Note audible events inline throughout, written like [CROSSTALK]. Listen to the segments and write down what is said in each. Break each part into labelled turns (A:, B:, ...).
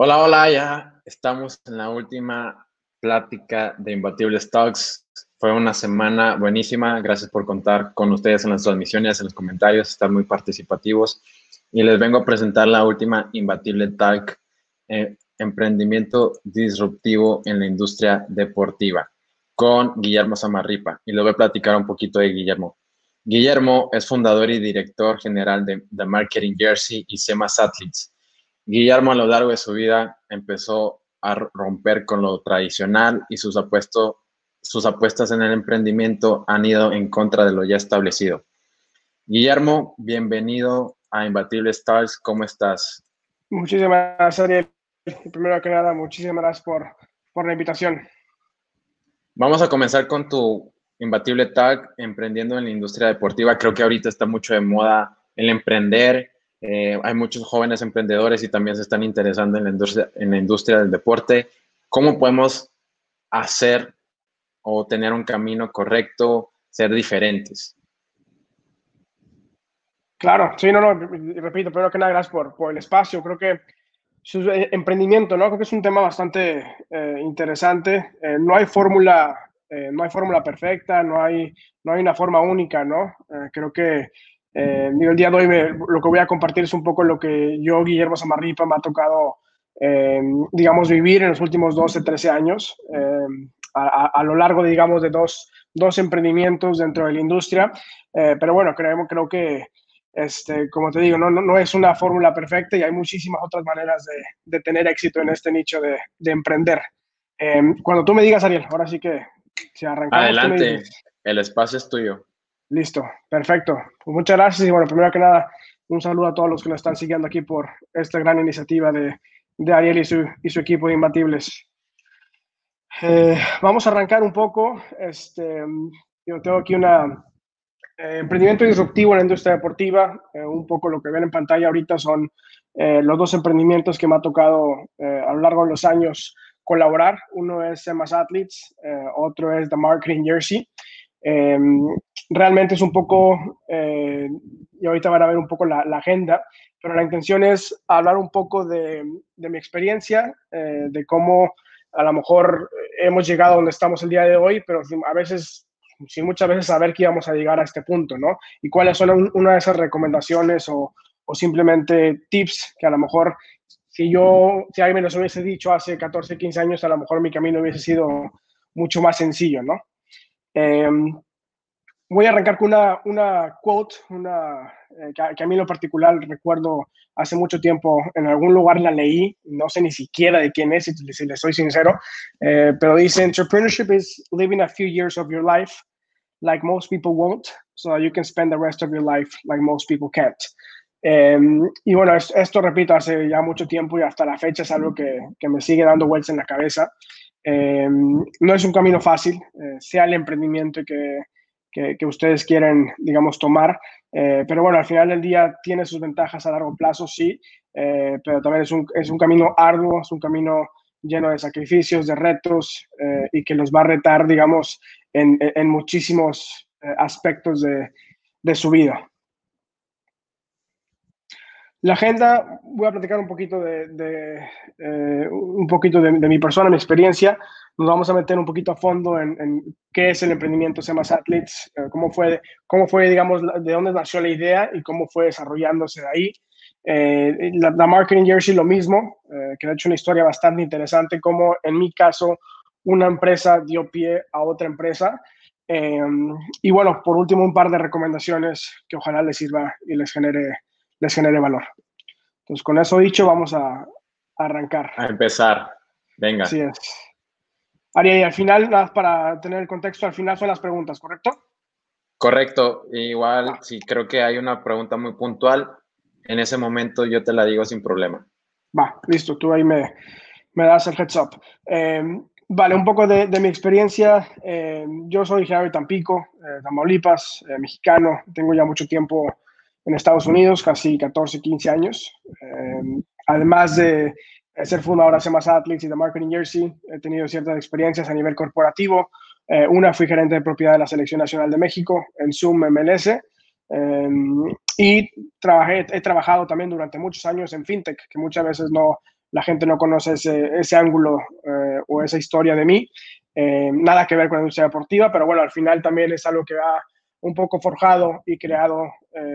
A: Hola, hola, ya estamos en la última plática de Imbatible Stocks. Fue una semana buenísima. Gracias por contar con ustedes en las transmisiones, en los comentarios, estar muy participativos. Y les vengo a presentar la última Imbatible Talk, eh, emprendimiento disruptivo en la industria deportiva, con Guillermo Samarripa. Y les voy a platicar un poquito de Guillermo. Guillermo es fundador y director general de, de Marketing Jersey y SEMAS Athletes. Guillermo a lo largo de su vida empezó a romper con lo tradicional y sus, sus apuestas en el emprendimiento han ido en contra de lo ya establecido. Guillermo, bienvenido a Imbatible Stars. ¿Cómo estás?
B: Muchísimas gracias, Ariel. Primero que nada, muchísimas gracias por, por la invitación.
A: Vamos a comenzar con tu Imbatible Tag, emprendiendo en la industria deportiva. Creo que ahorita está mucho de moda el emprender. Eh, hay muchos jóvenes emprendedores y también se están interesando en la, industria, en la industria del deporte. ¿Cómo podemos hacer o tener un camino correcto, ser diferentes?
B: Claro, sí, no, no, repito, primero que nada, gracias por, por el espacio. Creo que su eh, emprendimiento, ¿no? Creo que es un tema bastante eh, interesante. no hay fórmula eh, no hay fórmula perfecta, no hay, no hay una forma única, ¿no? Eh, creo que eh, el día de hoy lo que voy a compartir es un poco lo que yo, Guillermo Samarripa, me ha tocado, digamos, vivir en los últimos 12, 13 años, a, lo largo, digamos, de dos, dos emprendimientos dentro de la industria. pero bueno, creo, creo que, este, como te digo, no, no, no es una fórmula perfecta y hay muchísimas otras maneras de, de tener éxito en este nicho de, de emprender. cuando tú me digas, Ariel, ahora sí que
A: Adelante, el espacio es tuyo.
B: Listo, perfecto. Pues muchas gracias y bueno, primero que nada, un saludo a todos los que nos están siguiendo aquí por esta gran iniciativa de, de Ariel y su, y su, equipo de Imbatibles. Eh, vamos a arrancar un poco. Este, yo tengo aquí un eh, emprendimiento disruptivo en la industria deportiva. Eh, un poco lo que ven en pantalla ahorita son los dos emprendimientos que me ha tocado a lo largo de los años colaborar. Uno es Semas Athletes, otro es The Marketing Jersey. Realmente es un poco, eh, y ahorita van a ver un poco la, agenda, pero la intención es hablar un poco de, de mi experiencia, eh, de cómo a lo mejor hemos llegado donde estamos el día de hoy, pero a veces, sin muchas veces saber que íbamos a llegar a este punto, ¿no? Y cuáles son una de esas recomendaciones o, o simplemente tips que a lo mejor si yo, si alguien me lo hubiese dicho hace 14, 15 años, a lo mejor mi camino hubiese sido mucho más sencillo, ¿no? Em, voy a arrancar con una, una quote, una, eh, que, a mí en lo particular recuerdo hace mucho tiempo, en algún lugar la leí, no sé ni siquiera de quién es, si, si le soy sincero, eh, pero dice, entrepreneurship is living a few years of your life like most people won't, so that you can spend the rest of your life like most people can't. Em, y bueno, esto, repito, hace ya mucho tiempo y hasta la fecha es algo que, que me sigue dando vueltas en la cabeza. Em, no es un camino fácil, eh, sea el emprendimiento que, que, ustedes quieren, digamos, tomar, eh, pero bueno, al final del día tiene sus ventajas a largo plazo, sí, eh, pero también es un, es un, camino arduo, es un camino lleno de sacrificios, de retos y que los va a retar, digamos, en, en muchísimos aspectos de, de su vida. La agenda, voy a platicar un poquito de, eh, un poquito de, mi persona, mi experiencia. Nos vamos a meter un poquito a fondo en, qué es el emprendimiento SEMAS Athletes, eh, cómo fue, cómo fue, digamos, de dónde nació la idea y cómo fue desarrollándose de ahí. Eh, la, Marketing Jersey lo mismo, que ha hecho una historia bastante interesante, como en mi caso una empresa dio pie a otra empresa. y bueno, por último, un par de recomendaciones que ojalá les sirva y les genere les genere valor. Entonces, con eso dicho, vamos a, arrancar.
A: A empezar. Venga.
B: Así es. Aria, y al final, nada para tener el contexto, al final son las preguntas, ¿correcto?
A: Correcto. Igual, si creo que hay una pregunta muy puntual, en ese momento yo te la digo sin problema.
B: Va, listo, tú ahí me, me das el heads up. Eh, vale, un poco de, mi experiencia. Eh, yo soy Javier Tampico, eh, Tamaulipas, mexicano. Tengo ya mucho tiempo en Estados Unidos, casi 14, 15 años. Eh, además de ser fundador de más Athletes y de Marketing Jersey, he tenido ciertas experiencias a nivel corporativo. Eh, una, fui gerente de propiedad de la Selección Nacional de México en Zoom MLS. Eh, y trabajé, he trabajado también durante muchos años en FinTech, que muchas veces no, la gente no conoce ese, ese ángulo eh, o esa historia de mí. Eh, nada que ver con la industria deportiva, pero bueno, al final también es algo que ha un poco forjado y creado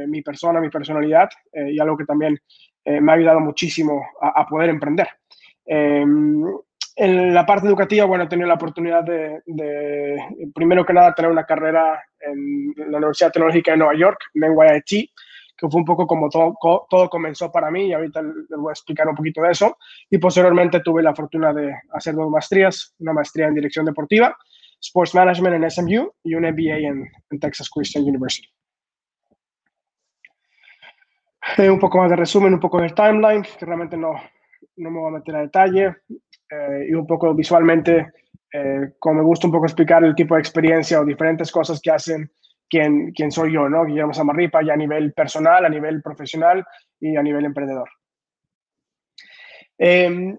B: mi persona, mi personalidad y algo que también me ha ayudado muchísimo a, poder emprender. en la parte educativa, bueno, he tenido la oportunidad de, de, primero que nada, tener una carrera en la Universidad Tecnológica de Nueva York, en NYIT, que fue un poco como todo, todo comenzó para mí y ahorita les voy a explicar un poquito de eso. Y posteriormente tuve la fortuna de hacer dos maestrías, una maestría en dirección deportiva, Sports Management en SMU y un MBA en, Texas Christian University. Eh, un poco más de resumen, un poco del timeline, que realmente no, no me voy a meter a detalle, eh, y un poco visualmente, eh, como me gusta un poco explicar el tipo de experiencia o diferentes cosas que hacen quién, soy yo, ¿no? Guillermo Samarripa, ya a nivel personal, a nivel profesional y a nivel emprendedor. Em,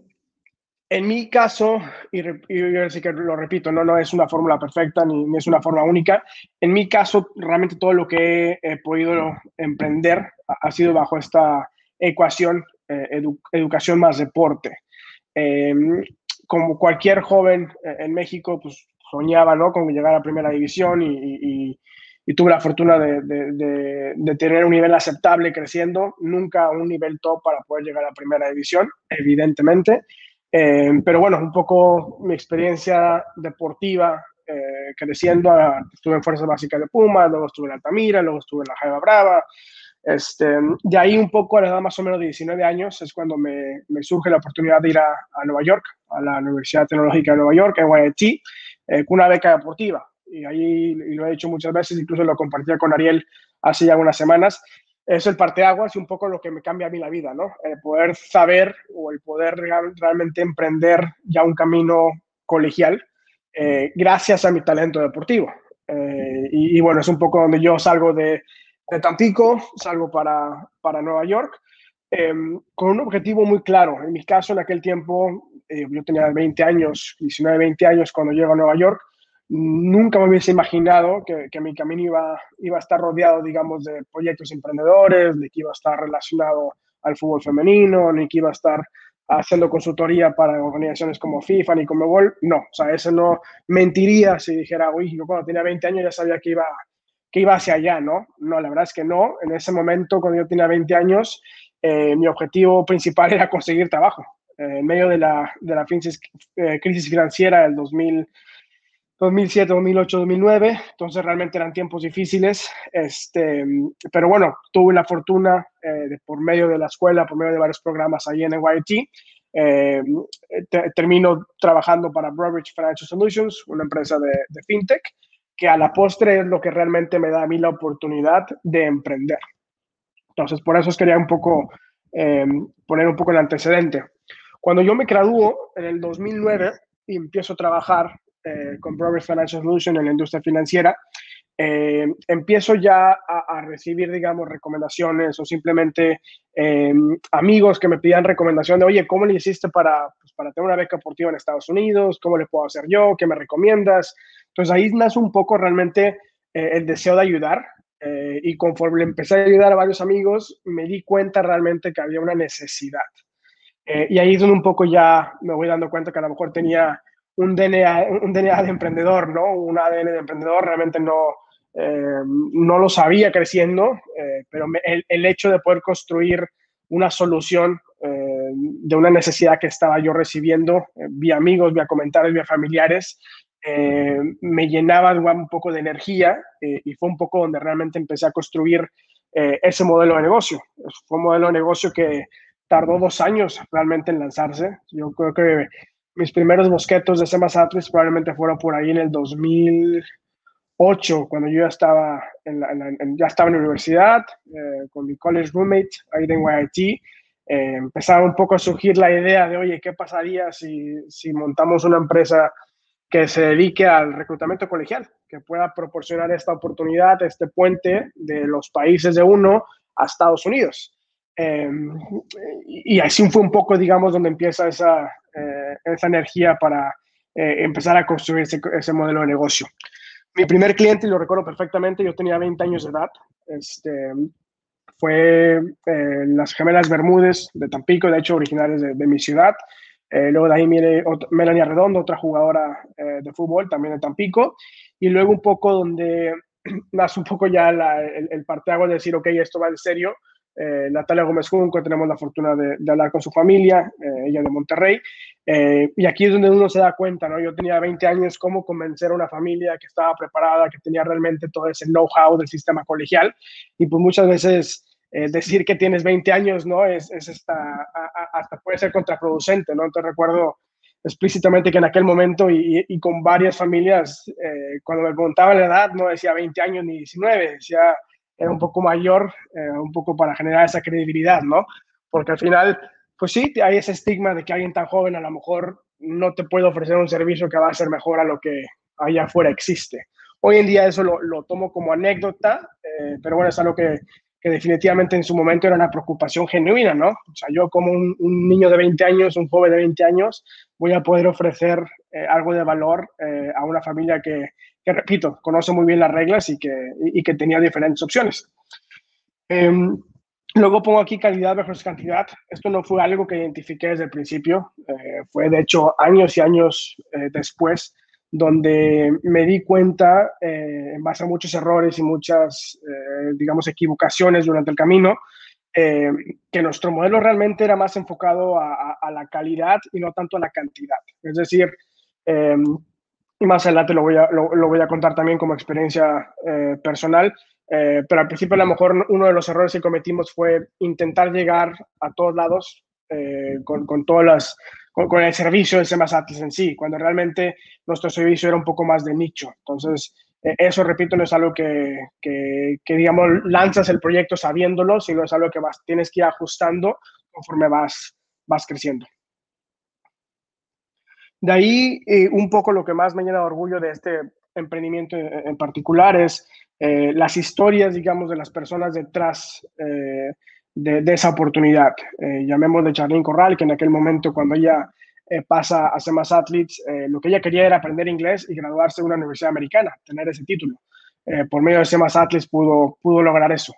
B: en mi caso, y, yo sí que lo repito, no, no es una fórmula perfecta ni, es una forma única. En mi caso, realmente todo lo que he, podido emprender ha, sido bajo esta ecuación eh, educación más deporte. Em, como cualquier joven eh, en México, pues soñaba ¿no? con llegar a primera división y, y tuve la fortuna de, tener un nivel aceptable creciendo, nunca un nivel top para poder llegar a primera división, evidentemente. Eh, pero bueno, un poco mi experiencia deportiva eh, creciendo, ah, estuve en Fuerzas Básicas de Puma, luego estuve en Altamira, luego estuve en la Jaiba Brava. Este, de ahí un poco a la edad más o menos de 19 años es cuando me, me surge la oportunidad de ir a, a, Nueva York, a la Universidad Tecnológica de Nueva York, en YT, eh, con una beca deportiva y ahí y lo he dicho muchas veces, incluso lo compartía con Ariel hace ya algunas semanas, es el parteaguas y un poco lo que me cambia a mí la vida, ¿no? El poder saber o el poder realmente emprender ya un camino colegial eh, gracias a mi talento deportivo. Eh, y, bueno, es un poco donde yo salgo de, de Tampico, salgo para, para Nueva York, em, con un objetivo muy claro. En mi caso, en aquel tiempo, eh, yo tenía 20 años, 19, 20 años cuando llego a Nueva York, nunca me hubiese imaginado que, que, mi camino iba, iba a estar rodeado, digamos, de proyectos emprendedores, de que iba a estar relacionado al fútbol femenino, ni que iba a estar haciendo consultoría para organizaciones como FIFA ni como Gol. No, o sea, eso no mentiría si dijera, uy, yo cuando tenía 20 años ya sabía que iba, que iba hacia allá, ¿no? No, la verdad es que no. En ese momento, cuando yo tenía 20 años, eh, mi objetivo principal era conseguir trabajo. Eh, en medio de la, de la crisis, eh, crisis financiera del 2000 2007, 2008, 2009, entonces realmente eran tiempos difíciles, este, pero bueno, tuve la fortuna eh, de, por medio de la escuela, por medio de varios programas ahí en NYT, eh, termino trabajando para Broadridge Financial Solutions, una empresa de, de, fintech, que a la postre es lo que realmente me da a mí la oportunidad de emprender. Entonces, por eso os quería un poco eh, poner un poco el antecedente. Cuando yo me graduó en el 2009 y empiezo a trabajar eh, con Progress Financial Solutions en la industria financiera, eh, empiezo ya a, recibir, digamos, recomendaciones o simplemente em, amigos que me pidan recomendación de, oye, ¿cómo le hiciste para, pues, para tener una beca deportiva en Estados Unidos? ¿Cómo le puedo hacer yo? ¿Qué me recomiendas? Entonces ahí nace un poco realmente eh, el deseo de ayudar. y conforme empecé a ayudar a varios amigos, me di cuenta realmente que había una necesidad. y ahí es donde un poco ya me voy dando cuenta que a lo mejor tenía un DNA, un DNA de emprendedor, ¿no? Un ADN de emprendedor, realmente no, eh, no lo sabía creciendo, eh, pero el, hecho de poder construir una solución eh, de una necesidad que estaba yo recibiendo vía amigos, vía comentarios, vía familiares, me llenaba un poco de energía y fue un poco donde realmente empecé a construir ese modelo de negocio. Fue un modelo de negocio que tardó dos años realmente en lanzarse. Yo creo que mis primeros bosquetos de Semas Atlas probablemente fueron por ahí en el 2008, cuando yo ya estaba en la, ya estaba en universidad, eh, con mi college roommate ahí en YIT. Eh, empezaba un poco a surgir la idea de, oye, ¿qué pasaría si, si montamos una empresa que se dedique al reclutamiento colegial, que pueda proporcionar esta oportunidad, este puente de los países de uno a Estados Unidos? Eh, y así fue un poco, digamos, donde empieza esa, eh, esa energía para eh, empezar a construir ese, modelo de negocio. Mi primer cliente, y lo recuerdo perfectamente, yo tenía 20 años de edad, este, fue las gemelas Bermúdez de Tampico, de hecho originales de, mi ciudad. luego de ahí viene Melanie Arredondo, otra jugadora de fútbol, también de Tampico. Y luego un poco donde [CLEARS THROAT] nace un poco ya el, el parteago de decir, ok, esto va en serio, eh, Natalia Gómez Junco, tenemos la fortuna de, hablar con su familia, eh, ella de Monterrey, eh, y aquí es donde uno se da cuenta, ¿no? Yo tenía 20 años, cómo convencer a una familia que estaba preparada, que tenía realmente todo ese know-how del sistema colegial, y pues muchas veces decir que tienes 20 años, ¿no? Es, es hasta, hasta puede ser contraproducente, ¿no? Entonces recuerdo explícitamente que en aquel momento y, y con varias familias, cuando me preguntaban la edad, no decía 20 años ni 19, decía era un poco mayor, eh, un poco para generar esa credibilidad, ¿no? Porque al final, pues sí, hay ese estigma de que alguien tan joven a lo mejor no te puede ofrecer un servicio que va a ser mejor a lo que allá afuera existe. Hoy en día eso lo, lo tomo como anécdota, eh, pero bueno, es algo que, que, definitivamente en su momento era una preocupación genuina, ¿no? O sea, yo como un, niño de 20 años, un joven de 20 años, voy a poder ofrecer eh, algo de valor a una familia que, que repito, conoce muy bien las reglas y que, y, que tenía diferentes opciones. Em, luego pongo aquí calidad versus cantidad. Esto no fue algo que identifiqué desde el principio, eh, fue de hecho años y años eh, después donde me di cuenta, eh, en base a muchos errores y muchas, digamos, equivocaciones durante el camino, que nuestro modelo realmente era más enfocado a, a, la calidad y no tanto a la cantidad. Es decir, em, y más adelante lo voy a, lo, voy a contar también como experiencia eh, personal. Eh, pero al principio a lo mejor uno de los errores que cometimos fue intentar llegar a todos lados eh, con, con, todas las, con, el servicio de Semasatis en sí, cuando realmente nuestro servicio era un poco más de nicho. Entonces, eso, repito, no es algo que, que, que, digamos, lanzas el proyecto sabiéndolo, sino es algo que vas, tienes que ir ajustando conforme vas, vas creciendo. De ahí, eh, un poco lo que más me llena de orgullo de este emprendimiento en, particular es eh, las historias, digamos, de las personas detrás eh, de, esa oportunidad. llamemos de Charlene Corral, que en aquel momento, cuando ella pasa a ser más athletes, lo que ella quería era aprender inglés y graduarse en una universidad americana, tener ese título. por medio de más Athletes pudo, pudo lograr eso.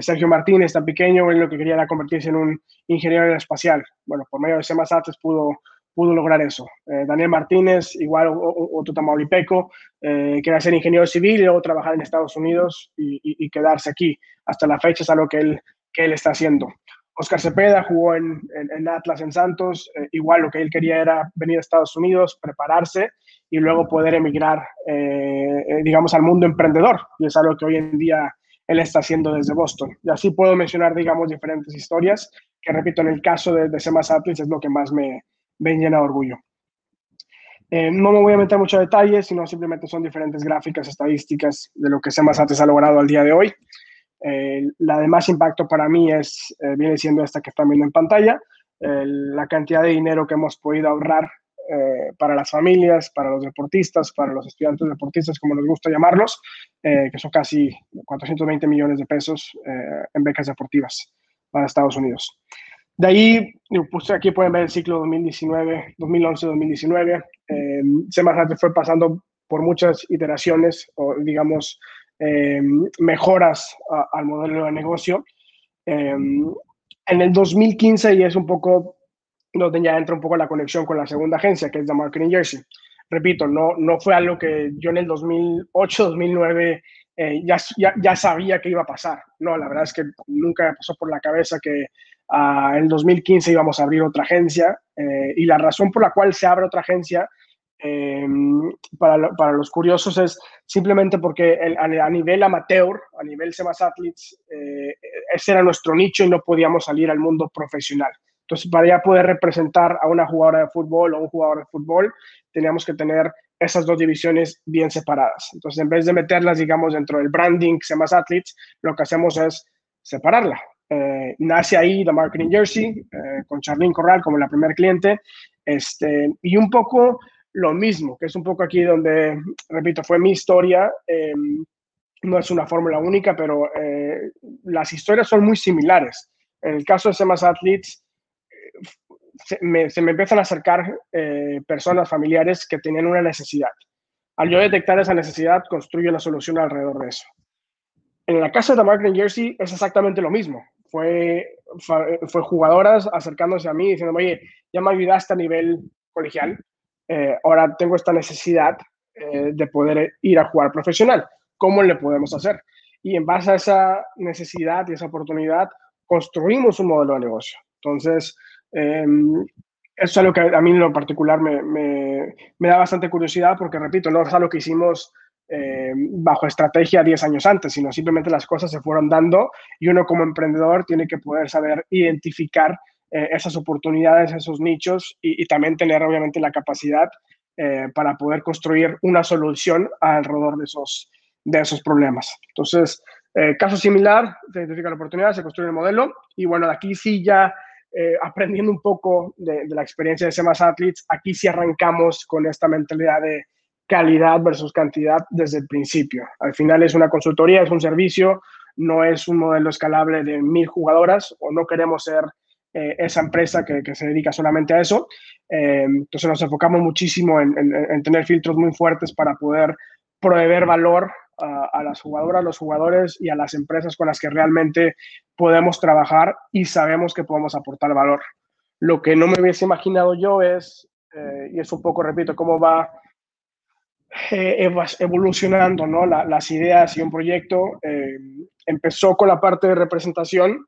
B: Sergio Martínez, tan pequeño, él lo que quería era convertirse en un ingeniero espacial. Bueno, por medio de más Athletes pudo pudo lograr eso. Eh, Daniel Martínez, igual otro tamaulipeco, eh, ser ingeniero civil y luego trabajar en Estados Unidos y, quedarse aquí. Hasta la fecha es algo que él, que él está haciendo. Oscar Cepeda jugó en, en, Atlas en Santos, eh, igual lo que él quería era venir a Estados Unidos, prepararse y luego poder emigrar, eh, digamos, al mundo emprendedor. Y es algo que hoy en día él está haciendo desde Boston. Y así puedo mencionar, digamos, diferentes historias, que repito, en el caso de, de Semas Atlas es lo que más me, ven llena de orgullo. Eh, no me voy a meter mucho detalles, sino simplemente son diferentes gráficas estadísticas de lo que antes ha logrado al día de hoy. Eh, la de más impacto para mí es, eh, viene siendo esta que están viendo en pantalla, la cantidad de dinero que hemos podido ahorrar para las familias, para los deportistas, para los estudiantes deportistas, como nos gusta llamarlos, que son casi 420 millones de pesos en becas deportivas para Estados Unidos. De ahí, pues aquí pueden ver el ciclo 2019, 2011-2019. Eh, fue pasando por muchas iteraciones o, digamos, eh, mejoras al modelo de negocio. Em, en el 2015, y es un poco donde ya entra un poco la conexión con la segunda agencia, que es The Marketing Jersey. Repito, no, no fue algo que yo en el 2008, 2009 eh, ya, ya, ya, sabía que iba a pasar. No, la verdad es que nunca me pasó por la cabeza que en el 2015 íbamos a abrir otra agencia eh, y la razón por la cual se abre otra agencia em, para, para, los curiosos es simplemente porque a, nivel amateur, a nivel Semas Athletes, eh, ese era nuestro nicho y no podíamos salir al mundo profesional. Entonces, para ya poder representar a una jugadora de fútbol o un jugador de fútbol, teníamos que tener esas dos divisiones bien separadas. Entonces, en vez de meterlas, digamos, dentro del branding Semas Athletes, lo que hacemos es separarla. Eh, nace ahí The Marketing Jersey, eh, con Charlene Corral como la primer cliente, este, y un poco lo mismo, que es un poco aquí donde, repito, fue mi historia. Em, no es una fórmula única, pero eh, las historias son muy similares. En el caso de Semas Athletes, se me, empiezan a acercar personas familiares que tenían una necesidad. Al yo detectar esa necesidad, construyo la solución alrededor de eso. En la casa de Mark Jersey es exactamente lo mismo. Fue, fue jugadoras acercándose a mí diciendo, oye, ya me ayudaste a nivel colegial, eh, ahora tengo esta necesidad eh, de poder ir a jugar profesional. ¿Cómo le podemos hacer? Y en base a esa necesidad y esa oportunidad, construimos un modelo de negocio. Entonces, em, eso es algo que a mí en lo particular me, me, da bastante curiosidad porque, repito, no es algo que hicimos eh, bajo estrategia 10 años antes, sino simplemente las cosas se fueron dando y uno como emprendedor tiene que poder saber identificar eh, esas oportunidades, esos nichos y, también tener obviamente la capacidad eh, para poder construir una solución alrededor de esos, de esos problemas. Entonces, caso similar, se identifica la oportunidad, se construye el modelo y bueno, de aquí sí ya aprendiendo un poco de, la experiencia de CEMAS Athletes, aquí sí arrancamos con esta mentalidad de calidad versus cantidad desde el principio. Al final es una consultoría, es un servicio, no es un modelo escalable de mil jugadoras o no queremos ser eh, esa empresa que, se dedica solamente a eso. Eh, entonces nos enfocamos muchísimo en, tener filtros muy fuertes para poder proveer valor a, las jugadoras, los jugadores y a las empresas con las que realmente podemos trabajar y sabemos que podemos aportar valor. Lo que no me hubiese imaginado yo es, eh, y es un poco, repito, cómo va eh, evolucionando ¿no? las ideas y un proyecto. Eh, empezó con la parte de representación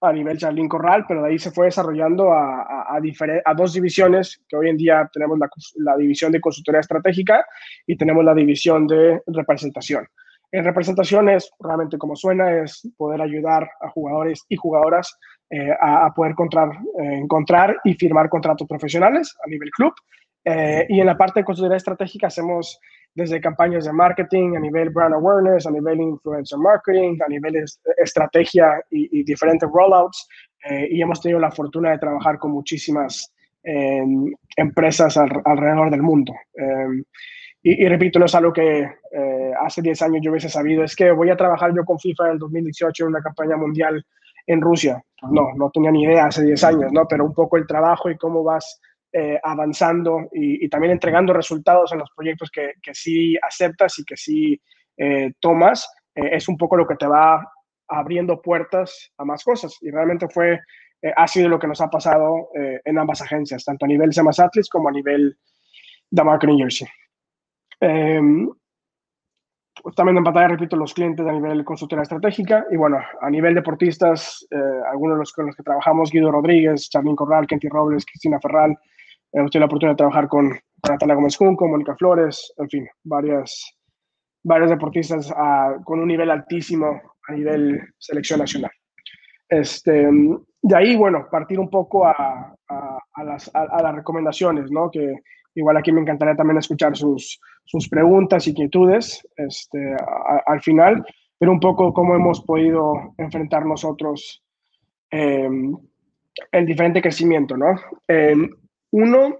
B: a nivel Charlín Corral, pero de ahí se fue desarrollando a, a, dos divisiones, que hoy en día tenemos la, la, división de consultoría estratégica y tenemos la división de representación. En representación es realmente como suena, es poder ayudar a jugadores y jugadoras eh, a, poder encontrar, encontrar y firmar contratos profesionales a nivel club eh, y en la parte de consultoría estratégica hacemos desde campañas de marketing, a nivel brand awareness, a nivel influencer marketing, a nivel estrategia y, diferentes rollouts. Eh, y hemos tenido la fortuna de trabajar con muchísimas em, empresas alrededor del mundo. Em, y, repito, no es algo que eh, hace 10 años yo hubiese sabido, es que voy a trabajar yo con FIFA en el 2018 en una campaña mundial en Rusia. No, no tenía ni idea hace 10 años, ¿no? Pero un poco el trabajo y cómo vas eh, avanzando y, también entregando resultados en los proyectos que, que sí aceptas y que sí eh, tomas, eh, es un poco lo que te va abriendo puertas a más cosas. Y realmente fue, ha sido lo que nos ha pasado en ambas agencias, tanto a nivel Semas Atlas como a nivel de Marketing Jersey. Em, también en pantalla, repito, los clientes a nivel consultoría estratégica y bueno, a nivel deportistas, algunos de los con los que trabajamos, Guido Rodríguez, Charlín Corral, Kenty Robles, Cristina Ferral, Hemos tenido la oportunidad de trabajar con Natalia Gómez Junco, Mónica Flores, en fin, varias, varios deportistas con un nivel altísimo a nivel selección nacional. Este, de ahí, bueno, partir un poco a, a, las, a, las, recomendaciones, ¿no? Que igual aquí me encantaría también escuchar sus, sus preguntas inquietudes este, al final, pero un poco cómo hemos podido enfrentar nosotros eh, el diferente crecimiento, ¿no? Eh, uno,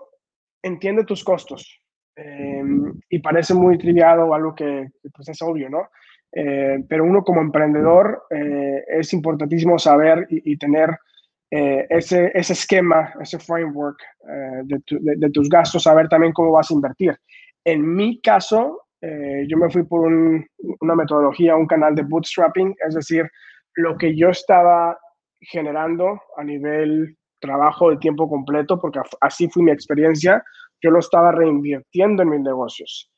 B: entiende tus costos. Em, y parece muy triviado o algo que pues, es obvio, ¿no? Eh, pero uno como emprendedor eh, es importantísimo saber y, tener eh, ese, ese, esquema, ese framework de, de, tus gastos, saber también cómo vas a invertir. En mi caso, yo me fui por una metodología, un canal de bootstrapping, es decir, lo que yo estaba generando a nivel trabajo de tiempo completo, porque así fue mi experiencia, yo lo estaba reinvirtiendo en mis negocios.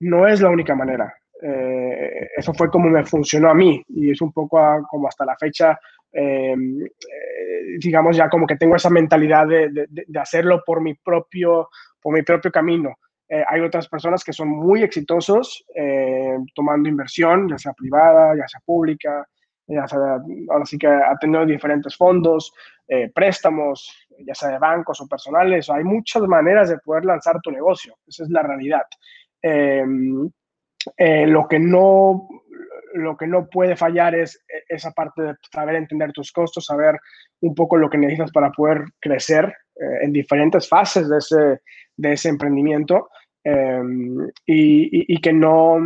B: No es la única manera. Eh, eso fue como me funcionó a mí y es un poco como hasta la fecha, eh, eh, digamos ya como que tengo esa mentalidad de, hacerlo por mi propio, por mi propio camino. hay otras personas que son muy exitosos tomando inversión, ya sea privada, ya sea pública, ya sea, ahora sí que ha tenido diferentes fondos, eh, préstamos, ya sea de bancos o personales. Hay muchas maneras de poder lanzar tu negocio. Esa es la realidad. Em, eh, lo, que no, lo que no puede fallar es esa parte de saber entender tus costos, saber un poco lo que necesitas para poder crecer eh, en diferentes fases de ese, de ese emprendimiento em, y, que no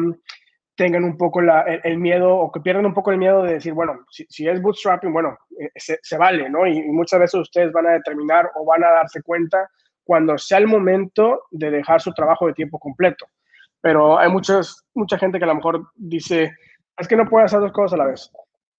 B: tengan un poco el, miedo o que pierdan un poco el miedo de decir, bueno, si, es bootstrapping, bueno, eh, se, vale, ¿no? Y, muchas veces ustedes van a determinar o van a darse cuenta cuando sea el momento de dejar su trabajo de tiempo completo. Pero hay muchas, mucha gente que a lo mejor dice, es que no puedes hacer dos cosas a la vez.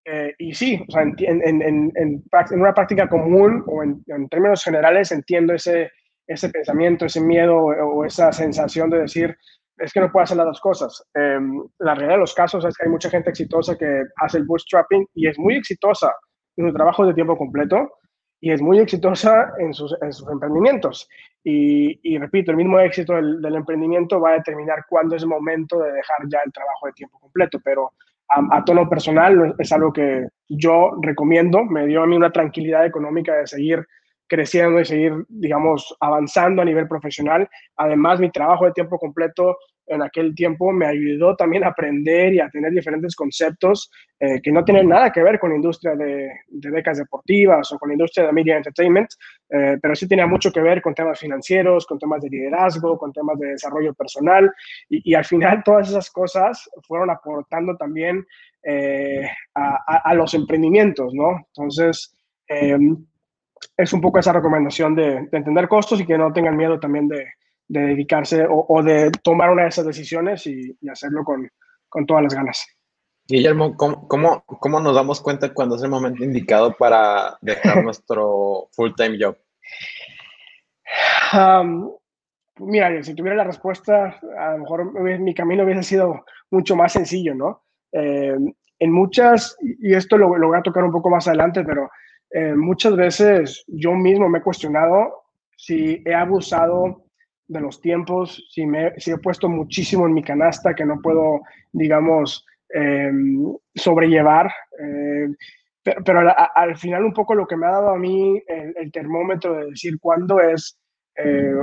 B: Eh, y sí, o sea, en, en, en, en, una práctica común o en, términos generales entiendo ese, ese pensamiento, ese miedo o, esa sensación de decir, es que no puedo hacer las dos cosas. Em, la realidad de los casos es que hay mucha gente exitosa que hace el bootstrapping y es muy exitosa en su trabajo de tiempo completo y es muy exitosa en sus, en sus emprendimientos. Y, repito, el mismo éxito del, emprendimiento va a determinar cuándo es el momento de dejar ya el trabajo de tiempo completo, pero a, tono personal, es algo que yo recomiendo, me dio a mí una tranquilidad económica de seguir creciendo y seguir, digamos, avanzando a nivel profesional. Además, mi trabajo de tiempo completo en aquel tiempo me ayudó también a aprender y a tener diferentes conceptos eh, que no tienen nada que ver con la industria de, becas deportivas o con la industria de media entertainment, eh, pero sí tenía mucho que ver con temas financieros, con temas de liderazgo, con temas de desarrollo personal y, al final todas esas cosas fueron aportando también eh, a, los emprendimientos, ¿no? Entonces, em, es un poco esa recomendación de entender costos y que no tengan miedo también de de dedicarse o, de tomar una de esas decisiones y, hacerlo con, con, todas las ganas.
A: Guillermo, ¿cómo, ¿cómo, cómo, nos damos cuenta cuando es el momento indicado para dejar [LAUGHS] nuestro full-time job?
B: mira, si tuviera la respuesta, a lo mejor mi camino hubiese sido mucho más sencillo, ¿no? Eh, en muchas, y esto lo, lo, voy a tocar un poco más adelante, pero eh, muchas veces yo mismo me he cuestionado si he abusado de los tiempos, si, me, si he puesto muchísimo en mi canasta que no puedo, digamos, em, sobrellevar. Eh, pero, al final un poco lo que me ha dado a mí el, termómetro de decir cuándo es eh,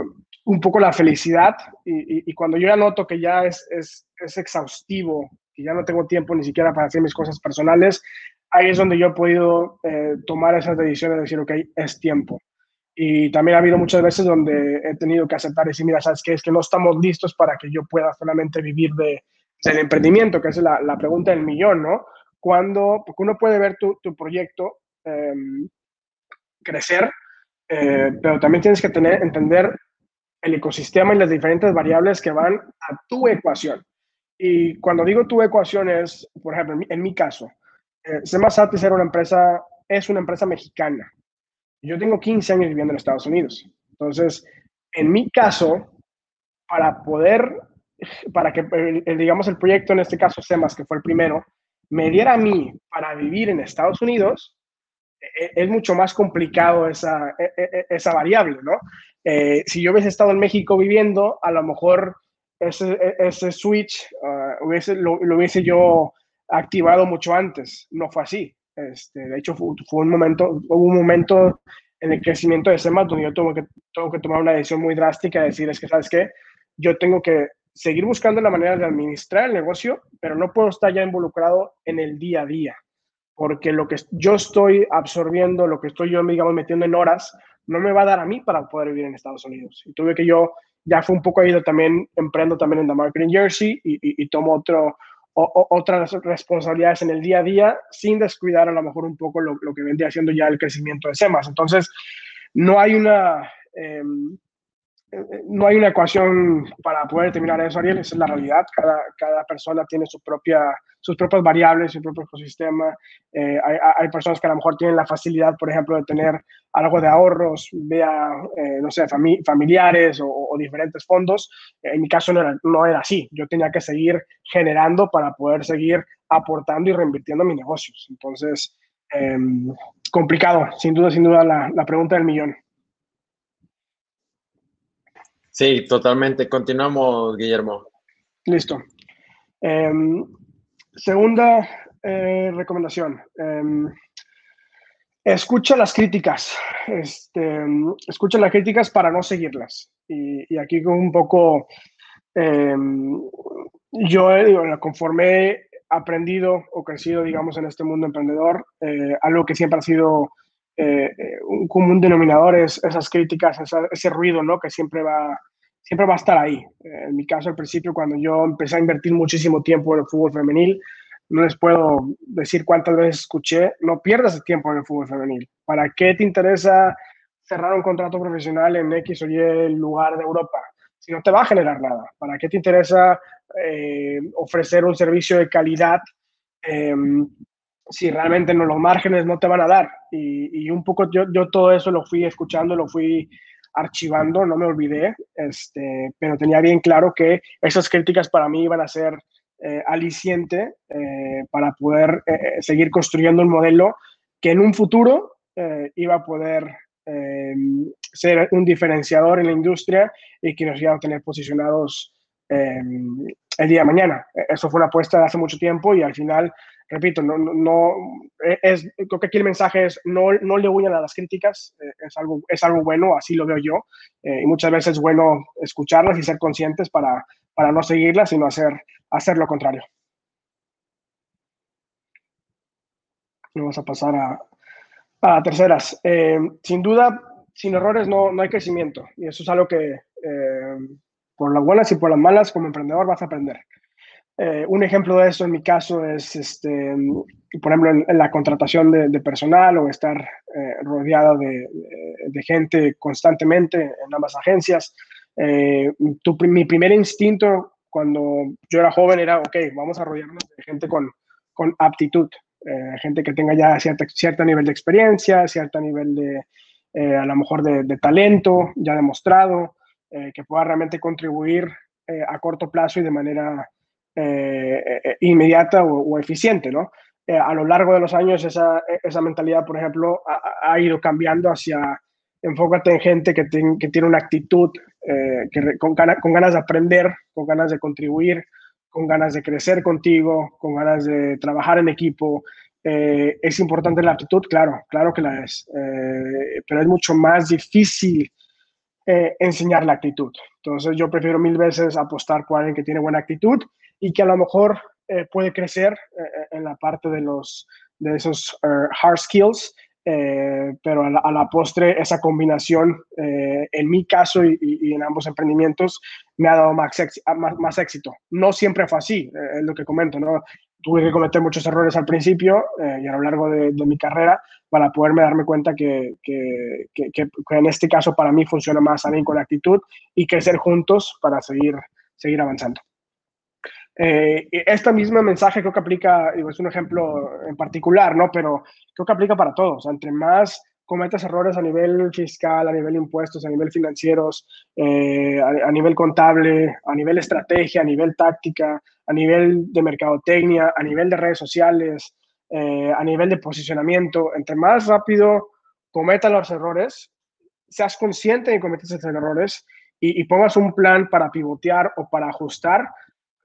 B: un poco la felicidad y, cuando yo ya noto que ya es, es, es exhaustivo, que ya no tengo tiempo ni siquiera para hacer mis cosas personales, ahí es donde yo he podido eh, tomar esas decisiones de decir, ok, es tiempo. Y también ha habido muchas veces donde he tenido que aceptar y decir, mira, ¿sabes qué? Es que no estamos listos para que yo pueda solamente vivir de, del emprendimiento, que es la, la, pregunta del millón, ¿no? Cuando, porque uno puede ver tu, tu proyecto em, crecer, eh, pero también tienes que tener, entender el ecosistema y las diferentes variables que van a tu ecuación. Y cuando digo tu ecuación es, por ejemplo, en mi, caso, eh, Semasatis era una empresa, es una empresa mexicana. Yo tengo 15 años viviendo en Estados Unidos. Entonces, en mi caso, para poder, para que, digamos, el proyecto, en este caso SEMAS, que fue el primero, me diera a mí para vivir en Estados Unidos, e, e, es mucho más complicado esa, e, esa variable, ¿no? Eh, si yo hubiese estado en México viviendo, a lo mejor ese, ese switch uh, hubiese, lo, hubiese yo activado mucho antes. No fue así. Este, de hecho, fue, un momento, hubo un momento en el crecimiento de SEMA donde yo tengo que, tengo que tomar una decisión muy drástica de decir, es que, ¿sabes qué? Yo tengo que seguir buscando la manera de administrar el negocio, pero no puedo estar ya involucrado en el día a día, porque lo que yo estoy absorbiendo, lo que estoy yo, digamos, metiendo en horas, no me va a dar a mí para poder vivir en Estados Unidos. Y tuve que yo, ya fue un poco ahí, también emprendo también en The Marketing Jersey y, y, y tomo otro, o, otras responsabilidades en el día a día sin descuidar a lo mejor un poco lo, lo que vendría siendo ya el crecimiento de SEMAS. Entonces, no hay una... Em, no hay una ecuación para poder determinar eso, Ariel, esa es la realidad. Cada, cada persona tiene su propia, sus propias variables, su propio ecosistema. Eh, hay, hay, personas que a lo mejor tienen la facilidad, por ejemplo, de tener algo de ahorros, vea, eh, no sé, familiares o, diferentes fondos. En mi caso no era, no era así. Yo tenía que seguir generando para poder seguir aportando y reinvirtiendo mis negocios. Entonces, em, complicado, sin duda, sin duda, la, la pregunta del millón.
A: Sí, totalmente. Continuamos, Guillermo.
B: Listo. Em, segunda eh, recomendación. Em, escucha las críticas. Este, escucha las críticas para no seguirlas. Y, aquí con un poco, em, yo conforme he aprendido o crecido, digamos, en este mundo emprendedor, eh, algo que siempre ha sido eh, un común denominador es esas críticas, ese ruido, ¿no? Que siempre va, siempre va a estar ahí. Eh, en mi caso, al principio, cuando yo empecé a invertir muchísimo tiempo en el fútbol femenil, no les puedo decir cuántas veces escuché, no pierdas el tiempo en el fútbol femenil. ¿Para qué te interesa cerrar un contrato profesional en X o Y lugar de Europa? Si no te va a generar nada. ¿Para qué te interesa ofrecer un servicio de calidad em, si realmente no, los márgenes no te van a dar. Y, un poco yo todo eso lo fui escuchando, lo fui archivando, no me olvidé, este, pero tenía bien claro que esas críticas para mí iban a ser eh, aliciente eh, para poder eh, seguir construyendo un modelo que en un futuro iba a poder ser un diferenciador en la industria y que nos iba a tener posicionados el día de mañana. Eso fue una apuesta de hace mucho tiempo y al final repito, no, no, es, creo que aquí el mensaje es no, no le huyan a las críticas, eh, es, algo, es algo bueno, así lo veo yo, eh, y muchas veces es bueno escucharlas y ser conscientes para, para no seguirlas, sino hacer, hacer lo contrario. Vamos a pasar a, terceras. Eh, sin duda, sin errores no, no hay crecimiento, y eso es algo que por las buenas y por las malas como emprendedor vas a aprender. Eh, un ejemplo de eso en mi caso es, este, por ejemplo, en, la contratación de, personal o estar eh, rodeado de, gente constantemente en ambas agencias. Eh, mi primer instinto cuando yo era joven era, ok, vamos a rodearnos de gente con, con aptitud, gente que tenga ya cierta, cierto nivel de experiencia, cierto nivel de, a lo mejor de, talento ya demostrado, que pueda realmente contribuir a corto plazo y de manera eh, eh, inmediata o, eficiente, ¿no? Eh, a lo largo de los años esa, esa mentalidad, por ejemplo, ha, ido cambiando hacia enfócate en gente que, que tiene una actitud que, con, con, ganas de aprender, con ganas de contribuir, con ganas de crecer contigo, con ganas de trabajar en equipo. ¿Es importante la actitud? Claro, claro que la es, pero es mucho más difícil enseñar la actitud. Entonces yo prefiero mil veces apostar por alguien que tiene buena actitud y que a lo mejor eh, puede crecer eh, eh, en la parte de, los, de esos hard skills, pero a la, postre esa combinación, en mi caso y, en ambos emprendimientos, me ha dado más, más, éxito. No siempre fue así, es lo que comento, ¿no? Tuve que cometer muchos errores al principio y a lo largo de, mi carrera para poderme darme cuenta que, que, que, que, en este caso para mí funciona más a mí con actitud y crecer juntos para seguir, seguir avanzando. Eh, esta misma mensaje creo que aplica, es un ejemplo en particular, ¿no? Pero creo que aplica para todos. entre más cometas errores a nivel fiscal, a nivel impuestos, a nivel financieros, eh, a, nivel contable, a nivel estrategia, a nivel táctica, a nivel de mercadotecnia, a nivel de redes sociales, eh, a nivel de posicionamiento, entre más rápido cometas los errores, seas consciente de que cometes esos errores y pongas un plan para pivotear o para ajustar,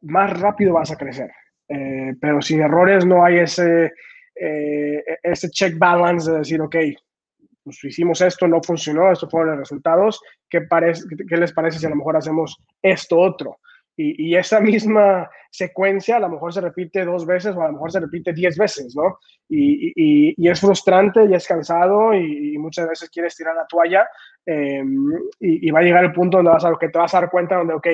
B: más rápido vas a crecer. Eh, pero sin errores no hay ese, eh, ese check balance de decir, ok, pues hicimos esto, no funcionó, estos fueron los resultados, ¿qué, qué les parece si a lo mejor hacemos esto otro? Y, esa misma secuencia a lo mejor se repite dos veces o a lo mejor se repite diez veces, ¿no? Y, y es frustrante y es cansado y, muchas veces quieres tirar la toalla eh, y, va a llegar el punto donde vas a, que te vas a dar cuenta donde, ok,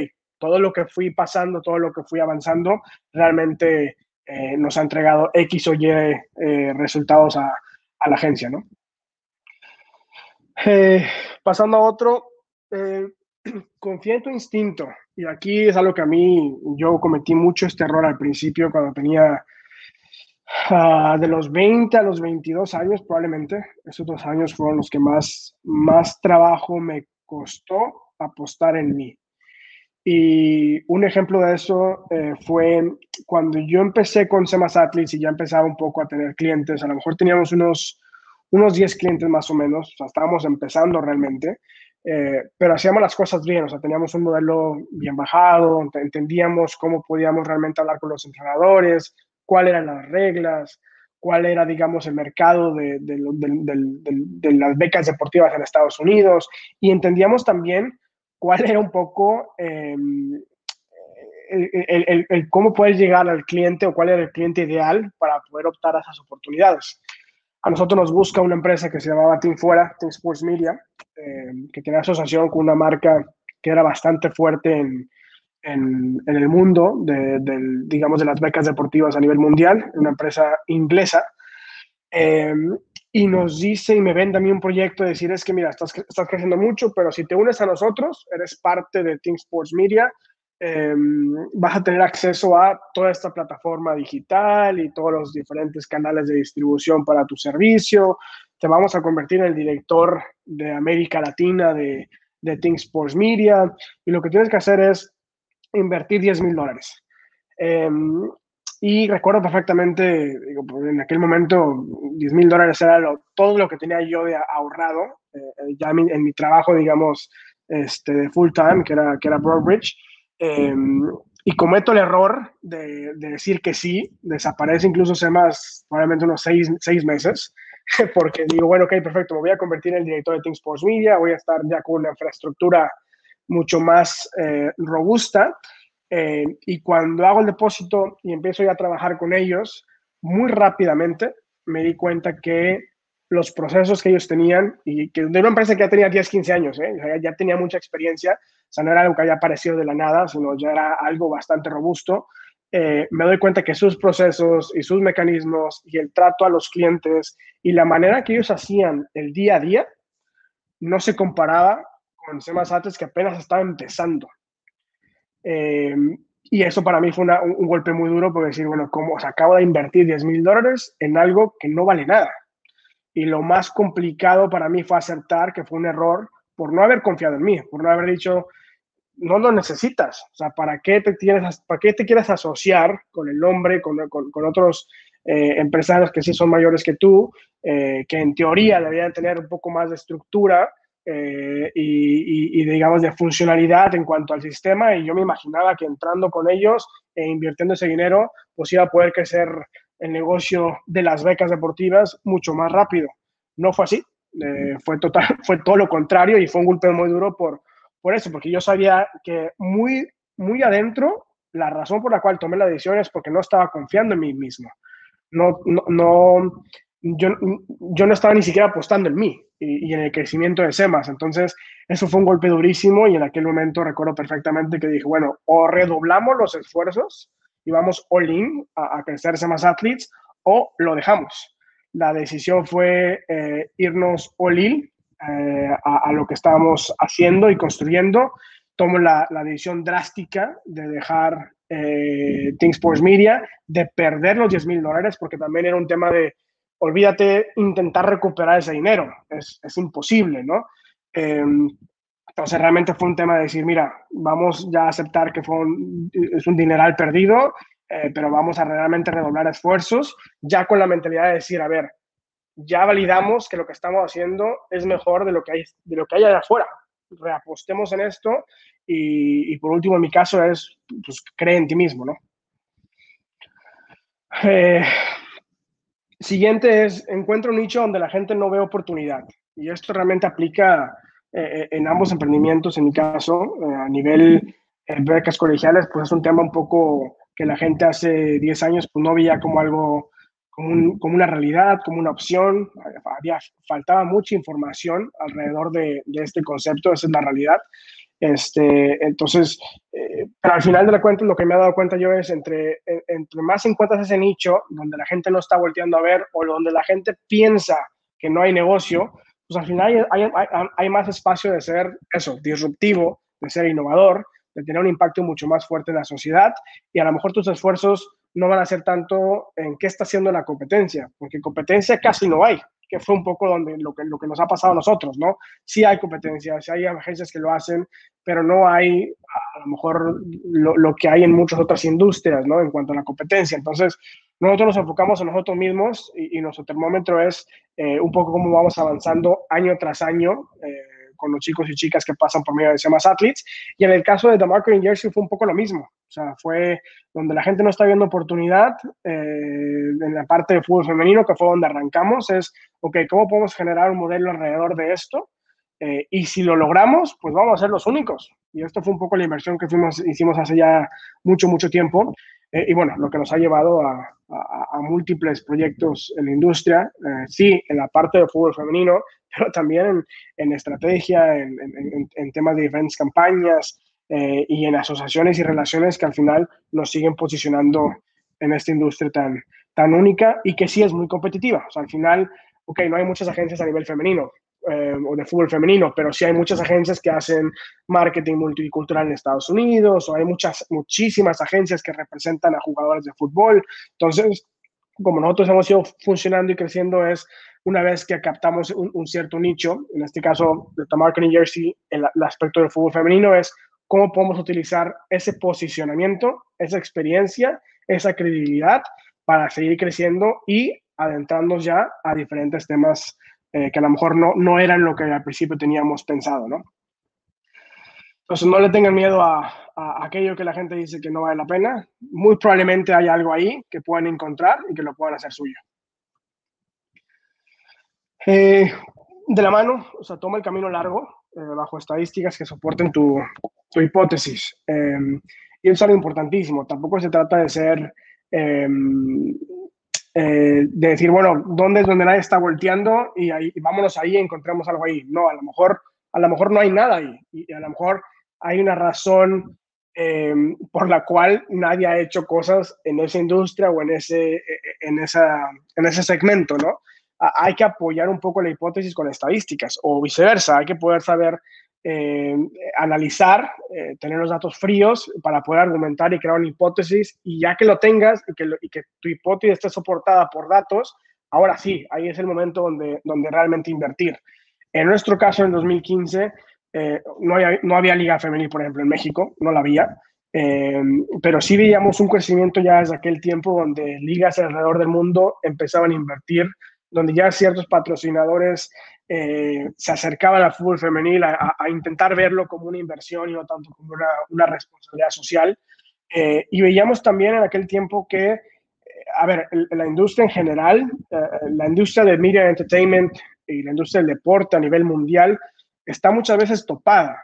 B: todo lo que fui pasando, todo lo que fui avanzando, realmente eh, nos ha entregado X o Y eh, resultados a, la agencia, ¿no? Eh, pasando a otro, [CLEARS THROAT] confía en tu instinto. Y aquí es algo que a mí, yo cometí mucho este error al principio cuando tenía ah, de los 20 a los 22 años probablemente. Esos dos años fueron los que más, más trabajo me costó apostar en mí. Y un ejemplo de eso eh, fue cuando yo empecé con Semas Atlas y ya empezaba un poco a tener clientes, a lo mejor teníamos unos, unos 10 clientes más o menos, estábamos empezando realmente, eh, pero hacíamos las cosas bien, o sea, teníamos un modelo bien bajado, entendíamos cómo podíamos realmente hablar con los entrenadores, cuáles eran las reglas, cuál era, digamos, el mercado de, de, de las becas deportivas en Estados Unidos. Y entendíamos también cuál era un poco em, el, cómo puedes llegar al cliente o cuál era el cliente ideal para poder optar a esas oportunidades. A nosotros nos busca una empresa que se llamaba Team Fuera, Team Sports Media, em, que tenía asociación con una marca que era bastante fuerte en, en, el mundo, de, digamos, de las becas deportivas a nivel mundial, una empresa inglesa. Em, y nos dice y me vende a mí un proyecto de decir, es que mira, estás, estás creciendo mucho, pero si te unes a nosotros, eres parte de Team Sports Media, em, vas a tener acceso a toda esta plataforma digital y todos los diferentes canales de distribución para tu servicio. Te vamos a convertir en el director de América Latina de, de Think Sports Media y lo que tienes que hacer es invertir 10 mil dólares. Em, y recuerdo perfectamente, pues, en aquel momento, 10 mil dólares era todo lo que tenía yo de ahorrado, eh, eh, ya en mi, trabajo, digamos, este, de full time, que era, que era Broadbridge. Em, y cometo el error de, decir que sí, desaparece incluso hace más, probablemente unos seis, seis meses, [LAUGHS] porque digo, bueno, ok, perfecto, me voy a convertir en el director de Think Sports Media, voy a estar ya con una infraestructura mucho más eh, robusta eh, y cuando hago el depósito y empiezo ya a trabajar con ellos, muy rápidamente me di cuenta que los procesos que ellos tenían, y que de una empresa que ya tenía 10, 15 años, ¿eh? ya tenía mucha experiencia, o sea, no era algo que haya aparecido de la nada, sino ya era algo bastante robusto, eh, me doy cuenta que sus procesos y sus mecanismos y el trato a los clientes y la manera que ellos hacían el día a día no se comparaba con Semas Ates que apenas estaba empezando. Eh, y eso para mí fue un, golpe muy duro porque decir, bueno, ¿cómo se acabo de invertir 10 mil dólares en algo que no vale nada? Y lo más complicado para mí fue aceptar que fue un error por no haber confiado en mí, por no haber dicho, no lo necesitas. O sea, ¿para qué te, tienes, para qué te quieres asociar con el nombre, con, con, otros eh, empresarios que sí son mayores que tú, eh, que en teoría deberían tener un poco más de estructura? Eh, y, digamos de funcionalidad en cuanto al sistema y yo me imaginaba que entrando con ellos e invirtiendo ese dinero pues iba a poder crecer el negocio de las becas deportivas mucho más rápido. No fue así, eh, fue, total, [LAUGHS] fue todo lo contrario y fue un golpe muy duro por, por eso, porque yo sabía que muy, muy adentro la razón por la cual tomé la decisión es porque no estaba confiando en mí mismo. No, no, no yo, yo no estaba ni siquiera apostando en mí y, en el crecimiento de SEMAS. Entonces, eso fue un golpe durísimo y en aquel momento recuerdo perfectamente que dije, bueno, o redoblamos los esfuerzos y vamos all in a, crecer SEMAS Athletes o lo dejamos. La decisión fue eh, irnos all in eh, a, lo que estábamos haciendo y construyendo. Tomo la, la decisión drástica de dejar eh, Think Sports Media, de perder los 10 mil dólares, porque también era un tema de olvídate intentar recuperar ese dinero, es, es imposible, ¿no? Em, entonces realmente fue un tema de decir, mira, vamos ya a aceptar que fue un, es un dineral perdido, eh, pero vamos a realmente redoblar esfuerzos, ya con la mentalidad de decir, a ver, ya validamos que lo que estamos haciendo es mejor de lo que hay, de lo que hay allá afuera. Reapostemos en esto y, y por último, en mi caso es, pues, cree en ti mismo, ¿no? Eh, Siguiente es, encuentro un nicho donde la gente no ve oportunidad. Y esto realmente aplica eh, eh, en ambos emprendimientos, en mi caso, eh, a nivel becas colegiales, pues es un tema un poco que la gente hace 10 años pues no veía como algo, como, como una realidad, como una opción. Había, faltaba mucha información alrededor de, de este concepto, esa es la realidad. Este, entonces, eh, pero al final de la cuenta, lo que me he dado cuenta yo es entre, entre más encuentras ese nicho donde la gente no está volteando a ver o donde la gente piensa que no hay negocio, pues al final hay, hay, más espacio de ser eso, disruptivo, de ser innovador, de tener un impacto mucho más fuerte en la sociedad y a lo mejor tus esfuerzos no van a ser tanto en qué está haciendo la competencia, porque competencia casi no hay que fue un poco donde lo que, lo que nos ha pasado a nosotros, ¿no? Sí hay competencia, sí hay agencias que lo hacen, pero no hay a lo mejor lo, lo, que hay en muchas otras industrias, ¿no? En cuanto a la competencia. Entonces, nosotros nos enfocamos en nosotros mismos y, nuestro termómetro es eh, un poco cómo vamos avanzando año tras año. Eh, con los chicos y chicas que pasan por medio de SEMAS Athletes. Y en el caso de The Marketing Jersey fue un poco lo mismo. Sea, fue donde la gente no está viendo oportunidad eh, en la parte de fútbol femenino, que fue donde arrancamos, es, ok, ¿cómo podemos generar un modelo alrededor de esto? Eh, y si lo logramos, pues vamos a ser los únicos. Y esto fue un poco la inversión que fuimos, hicimos hace ya mucho, mucho tiempo. Eh, y bueno, lo que nos ha llevado a, múltiples proyectos en la industria, sí, en la parte de fútbol femenino, [LAUGHS] pero también en, estrategia, en, en, en, temas de diferentes campañas eh, y en asociaciones y relaciones que al final nos siguen posicionando en esta industria tan, tan única y que sí es muy competitiva. O sea, al final, ok, no hay muchas agencias a nivel femenino. eh, o de fútbol femenino, pero sí hay muchas agencias que hacen marketing multicultural en Estados Unidos, o hay muchas, muchísimas agencias que representan a jugadores de fútbol. Entonces, como nosotros hemos ido funcionando y creciendo, es una vez que captamos un, cierto nicho, en este caso de New Jersey, el, el aspecto del fútbol femenino es cómo podemos utilizar ese posicionamiento, esa experiencia, esa credibilidad para seguir creciendo y adentrarnos ya a diferentes temas eh, que a lo mejor no, no eran lo que al principio teníamos pensado, ¿no? Entonces no le tengan miedo a, aquello que la gente dice que no vale la pena. Muy probablemente hay algo ahí que puedan encontrar y que lo puedan hacer suyo. Eh, de la mano, o sea, toma el camino largo eh, bajo estadísticas que soporten tu, tu hipótesis. y eso es algo importantísimo. Tampoco se trata de ser eh, de decir, bueno, ¿dónde es donde nadie está volteando? Y, ahí, vámonos ahí y encontremos algo ahí. No, a lo mejor, a lo mejor no hay nada ahí. Y, a lo mejor hay una razón em, por la cual nadie ha hecho cosas en esa industria o en ese, en esa, en ese segmento, ¿no? hay que apoyar un poco la hipótesis con estadísticas o viceversa. Hay que poder saber eh, analizar, eh, tener los datos fríos para poder argumentar y crear una hipótesis y ya que lo tengas y que, tu hipótesis esté soportada por datos, ahora sí, ahí es el momento donde, donde realmente invertir. En nuestro caso, en 2015, eh, no, había, no había liga femenil, por ejemplo, en México, no la había, pero sí veíamos un crecimiento ya desde aquel tiempo donde ligas alrededor del mundo empezaban a invertir, donde ya ciertos patrocinadores eh, se acercaban al fútbol femenil a, intentar verlo como una inversión y no tanto como una, responsabilidad social. Eh, y veíamos también en aquel tiempo que, eh, a ver, la industria en general, la industria de media entertainment y la industria del deporte a nivel mundial está muchas veces topada.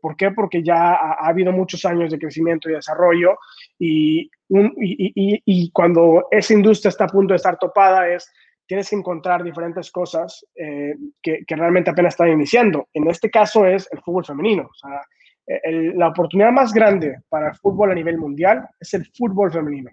B: ¿Por qué? Porque ya ha, habido muchos años de crecimiento y desarrollo y, y, cuando esa industria está a punto de estar topada es tienes que encontrar diferentes cosas eh, que, realmente apenas están iniciando. En este caso es el fútbol femenino. O sea, la oportunidad más grande para el fútbol a nivel mundial es el fútbol femenino.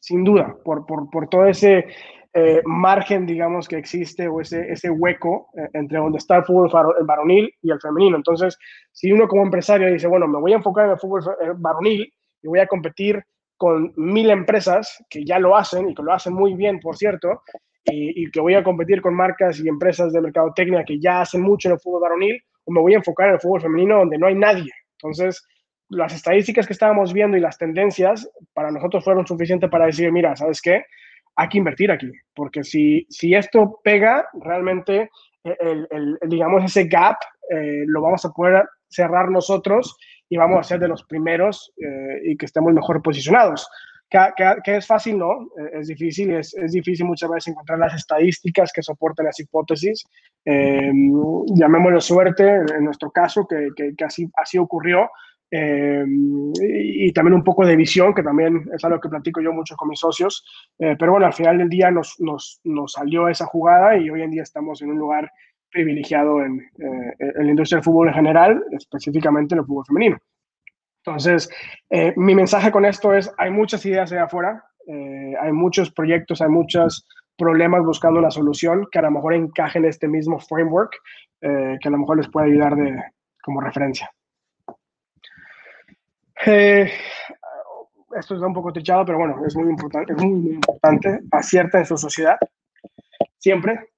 B: Sin duda, por, por, todo ese eh, margen, digamos, que existe o ese, ese hueco eh, entre donde está el fútbol varonil y el femenino. Entonces, si uno como empresario dice, bueno, me voy a enfocar en el fútbol varonil y voy a competir con mil empresas que ya lo hacen y que lo hacen muy bien, por cierto, y, que voy a competir con marcas y empresas de mercadotecnia que ya hacen mucho en el fútbol varonil, o me voy a enfocar en el fútbol femenino donde no hay nadie. Entonces, las estadísticas que estábamos viendo y las tendencias para nosotros fueron suficientes para decir, mira, ¿sabes qué? Hay que invertir aquí, porque si, si esto pega, realmente, el, el, digamos, ese gap eh, lo vamos a poder cerrar nosotros y vamos a ser de los primeros eh, y que estemos mejor posicionados que, es fácil, ¿no? Eh, es difícil, es, es, difícil muchas veces encontrar las estadísticas que soporten las hipótesis. Eh, llamémoslo suerte, en nuestro caso, que, que, así, así ocurrió. Eh, y, también un poco de visión, que también es algo que platico yo mucho con mis socios. Eh, pero bueno, al final del día nos, nos, nos, salió esa jugada y hoy en día estamos en un lugar privilegiado en, en la industria del fútbol en general, específicamente en el fútbol femenino. Entonces, eh, mi mensaje con esto es, hay muchas ideas allá afuera, eh, hay muchos proyectos, hay muchos problemas buscando una solución que a lo mejor encajen en este mismo framework, eh, que a lo mejor les puede ayudar de, como referencia. esto está un poco trichado, pero bueno, es muy importante, es muy, muy importante. Acierta en su sociedad, siempre.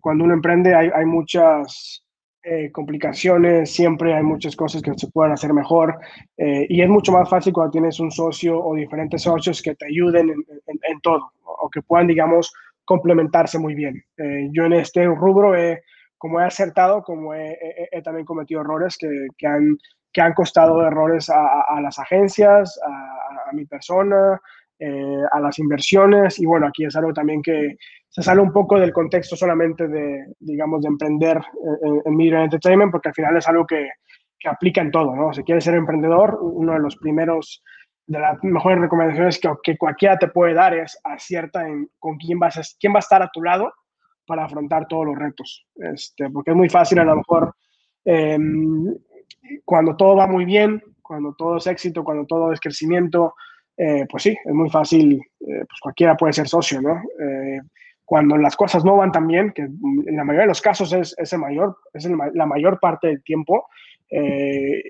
B: cuando uno emprende hay, hay muchas eh, complicaciones, siempre hay muchas cosas que se pueden hacer mejor eh, y es mucho más fácil cuando tienes un socio o diferentes socios que te ayuden en, todo o que puedan, digamos, complementarse muy bien. Eh, yo en este rubro, he, como he acertado, como he, también cometido errores que, que, han, que han costado errores a, las agencias, a, a mi persona, a las inversiones y bueno, aquí es algo también que se sale un poco del contexto solamente de, digamos, de emprender en, en Media Entertainment, porque al final es algo que, que, aplica en todo, ¿no? Si quieres ser emprendedor, uno de los primeros, de las mejores recomendaciones que, que cualquiera te puede dar es acierta en con quién, vas a, quién va a estar a tu lado para afrontar todos los retos, este, porque es muy fácil a lo mejor em, cuando todo va muy bien, cuando todo es éxito, cuando todo es crecimiento, eh, pues sí, es muy fácil, eh, pues cualquiera puede ser socio, ¿no? Eh, cuando las cosas no van tan bien, que en la mayoría de los casos es, es, mayor, es la mayor parte del tiempo, eh,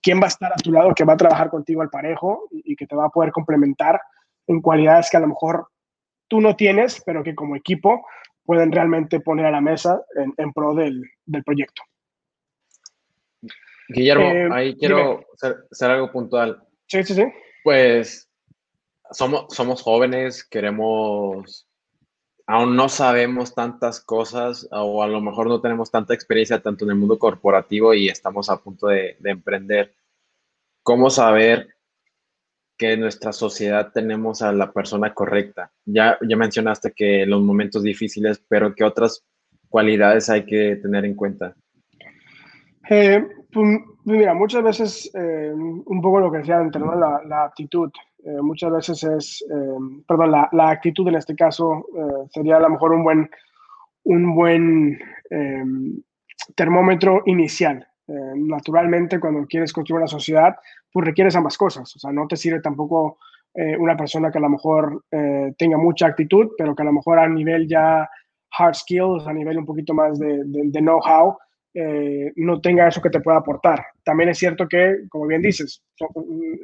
B: quién va a estar a tu lado, que va a trabajar contigo al parejo y, que te va a poder complementar en cualidades que a lo mejor tú no tienes, pero que como equipo pueden realmente poner a la mesa en, pro del, del, proyecto.
A: Guillermo, eh, ahí quiero hacer, algo puntual.
B: Sí, sí, sí.
A: Pues somos, somos jóvenes, queremos aún no sabemos tantas cosas o a lo mejor no tenemos tanta experiencia tanto en el mundo corporativo y estamos a punto de, emprender. ¿Cómo saber que en nuestra sociedad tenemos a la persona correcta? Ya, ya mencionaste que los momentos difíciles, pero ¿qué otras cualidades hay que tener en cuenta?
B: Eh, pues, mira, muchas veces eh, un poco lo que decía antes, la, la actitud. Eh, muchas veces es, eh, perdón, la, actitud en este caso eh, sería a lo mejor un buen, un buen termómetro inicial. naturalmente, cuando quieres construir una sociedad, pues requieres ambas cosas. O sea, no te sirve tampoco una persona que a lo mejor tenga mucha actitud, pero que a lo mejor a nivel ya hard skills, a nivel un poquito más de, de know-how, eh, no tenga eso que te pueda aportar. También es cierto que, como bien dices, son,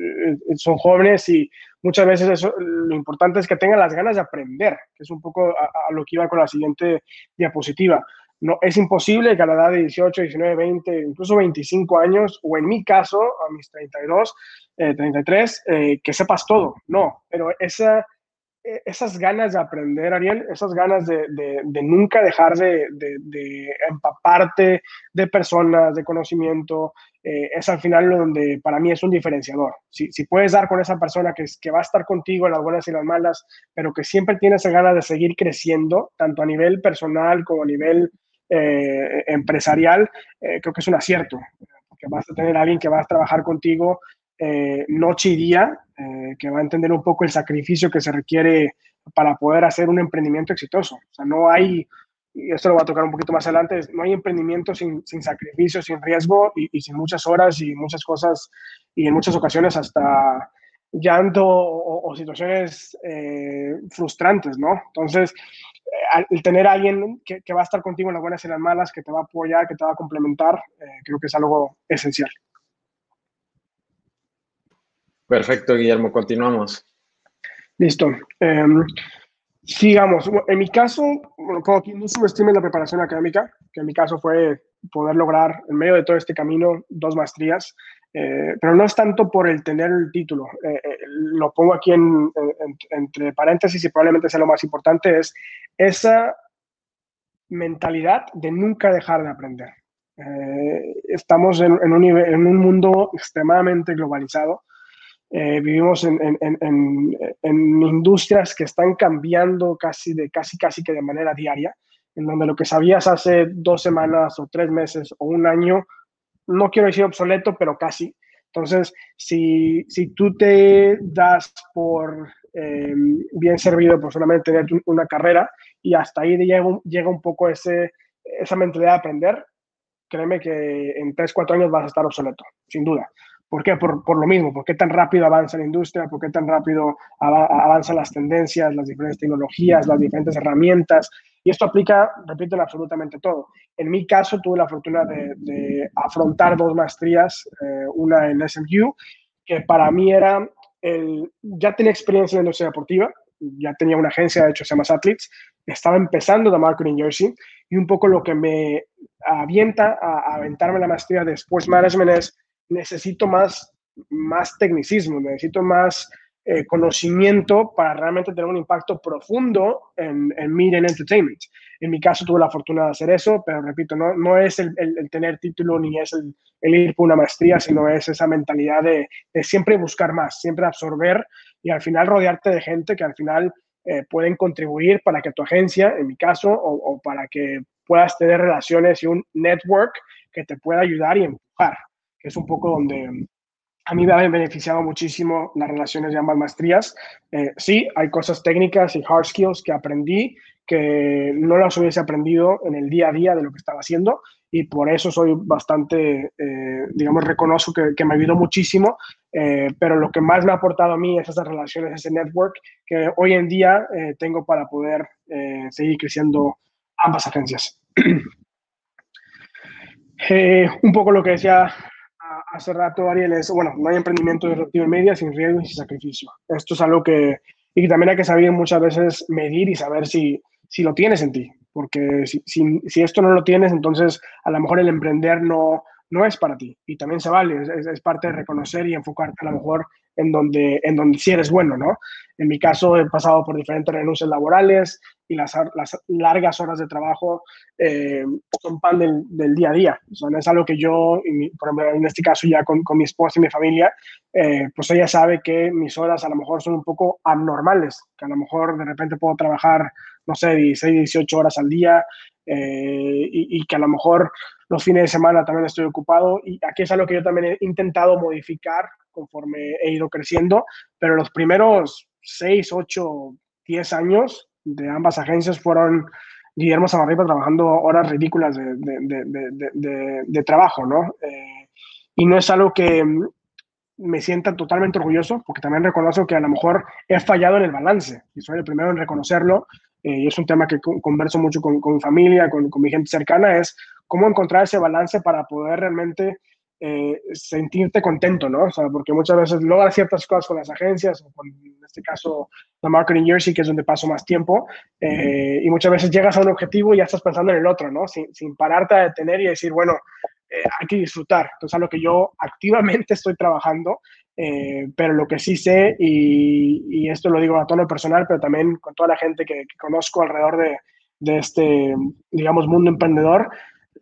B: eh, jóvenes y muchas veces eso, lo importante es que tengan las ganas de aprender, que es un poco a, lo que iba con la siguiente diapositiva. No, es imposible que a la edad de 18, 19, 20, incluso 25 años, o en mi caso, a mis 32, 33, eh, que sepas todo. No, pero esa esas ganas de aprender, Ariel, esas ganas de, nunca dejar de, empaparte de personas, de conocimiento, eh, es al final donde para mí es un diferenciador. Si, puedes dar con esa persona que, que va a estar contigo las buenas y las malas, pero que siempre tiene esa ganas de seguir creciendo, tanto a nivel personal como a nivel eh, empresarial, eh, creo que es un acierto, porque vas a tener alguien que va a trabajar contigo noche y día, eh, que va a entender un poco el sacrificio que se requiere para poder hacer un emprendimiento exitoso. O sea, no hay, y esto lo voy a tocar un poquito más adelante, no hay emprendimiento sin, sin sacrificio, sin riesgo y, sin muchas horas y muchas cosas y en muchas ocasiones hasta llanto o, situaciones eh, frustrantes, ¿no? Entonces, el tener a alguien que, que, va a estar contigo en las buenas y en las malas, que te va a apoyar, que te va a complementar, creo que es algo esencial.
A: Perfecto, Guillermo, continuamos.
B: Listo. Em, sigamos. En mi caso, como que no subestime la preparación académica, que en mi caso fue poder lograr en medio de todo este camino dos maestrías, eh, pero no es tanto por el tener el título. Eh, eh, lo pongo aquí en, entre paréntesis y probablemente sea lo más importante, es esa mentalidad de nunca dejar de aprender. estamos en un mundo extremadamente globalizado eh, vivimos en, en, en, en, industrias que están cambiando casi, de, casi, casi que de manera diaria, en donde lo que sabías hace dos semanas o tres meses o un año, no quiero decir obsoleto, pero casi. Entonces, si, si tú te das por eh, bien servido por solamente tener una carrera y hasta ahí llega, llega un poco ese, esa mentalidad de aprender, créeme que en tres, cuatro años vas a estar obsoleto, sin duda. ¿Por qué? Por, lo mismo, ¿por qué tan rápido avanza la industria? ¿Por qué tan rápido avanzan las tendencias, las diferentes tecnologías, las diferentes herramientas? Y esto aplica, repito, en absolutamente todo. En mi caso, tuve la fortuna de, afrontar dos maestrías, eh, una en SMU, que para mí era, el, ya tenía experiencia en la industria deportiva, ya tenía una agencia, de hecho se llama Athletes, estaba empezando de marketing jersey y un poco lo que me avienta a, a aventarme la maestría de Sports Management es necesito más, más tecnicismo, necesito más eh, conocimiento para realmente tener un impacto profundo en, en media entertainment. En mi caso tuve la fortuna de hacer eso, pero repito, no, no es el, el, tener título ni es el, el, ir por una maestría, sino es esa mentalidad de, de, siempre buscar más, siempre absorber y al final rodearte de gente que al final eh, pueden contribuir para que tu agencia, en mi caso, o, o para que puedas tener relaciones y un network que te pueda ayudar y empujar es un poco donde a mí me han beneficiado muchísimo las relaciones de ambas maestrías. Eh, sí, hay cosas técnicas y hard skills que aprendí que no las hubiese aprendido en el día a día de lo que estaba haciendo y por eso soy bastante, eh, digamos, reconozco que, que, me ayudó muchísimo, eh, pero lo que más me ha aportado a mí es esas relaciones, ese network que hoy en día tengo para poder seguir creciendo ambas agencias. [CLEARS THROAT] un poco lo que decía hace rato Ariel es, bueno, no hay emprendimiento disruptivo en media sin riesgo y sin sacrificio. Esto es algo que, y que también hay que saber muchas veces medir y saber si, si lo tienes en ti, porque si, si, si, esto no lo tienes, entonces a lo mejor el emprender no, no es para ti y también se vale, es, es, parte de reconocer y enfocarte a lo mejor en donde, en donde sí eres bueno, ¿no? En mi caso he pasado por diferentes renuncias laborales y las, las largas horas de trabajo eh, son pan del, del, día a día. O sea, no es algo que yo, por ejemplo, en este caso ya con, con mi esposa y mi familia, eh, pues ella sabe que mis horas a lo mejor son un poco abnormales, que a lo mejor de repente puedo trabajar, no sé, 16, 18 horas al día eh, y, y que a lo mejor los fines de semana también estoy ocupado y aquí es algo que yo también he intentado modificar conforme he ido creciendo, pero los primeros 6, 8, 10 años de ambas agencias fueron Guillermo Samarripa trabajando horas ridículas de, de, de, trabajo, ¿no? Eh, y no es algo que me sienta totalmente orgulloso, porque también reconozco que a lo mejor he fallado en el balance, y soy el primero en reconocerlo, eh, y es un tema que converso mucho con, con mi familia, con, con, mi gente cercana, es cómo encontrar ese balance para poder realmente eh, sentirte contento, ¿no? O sea, porque muchas veces logras ciertas cosas con las agencias, o con, en este caso, la Marketing Jersey, que es donde paso más tiempo, eh, y muchas veces llegas a un objetivo y ya estás pensando en el otro, ¿no? Sin, sin pararte a detener y decir, bueno, eh, hay que disfrutar. Entonces, a lo que yo activamente estoy trabajando, eh, pero lo que sí sé, y, y, esto lo digo a tono personal, pero también con toda la gente que, que conozco alrededor de, de, este, digamos, mundo emprendedor,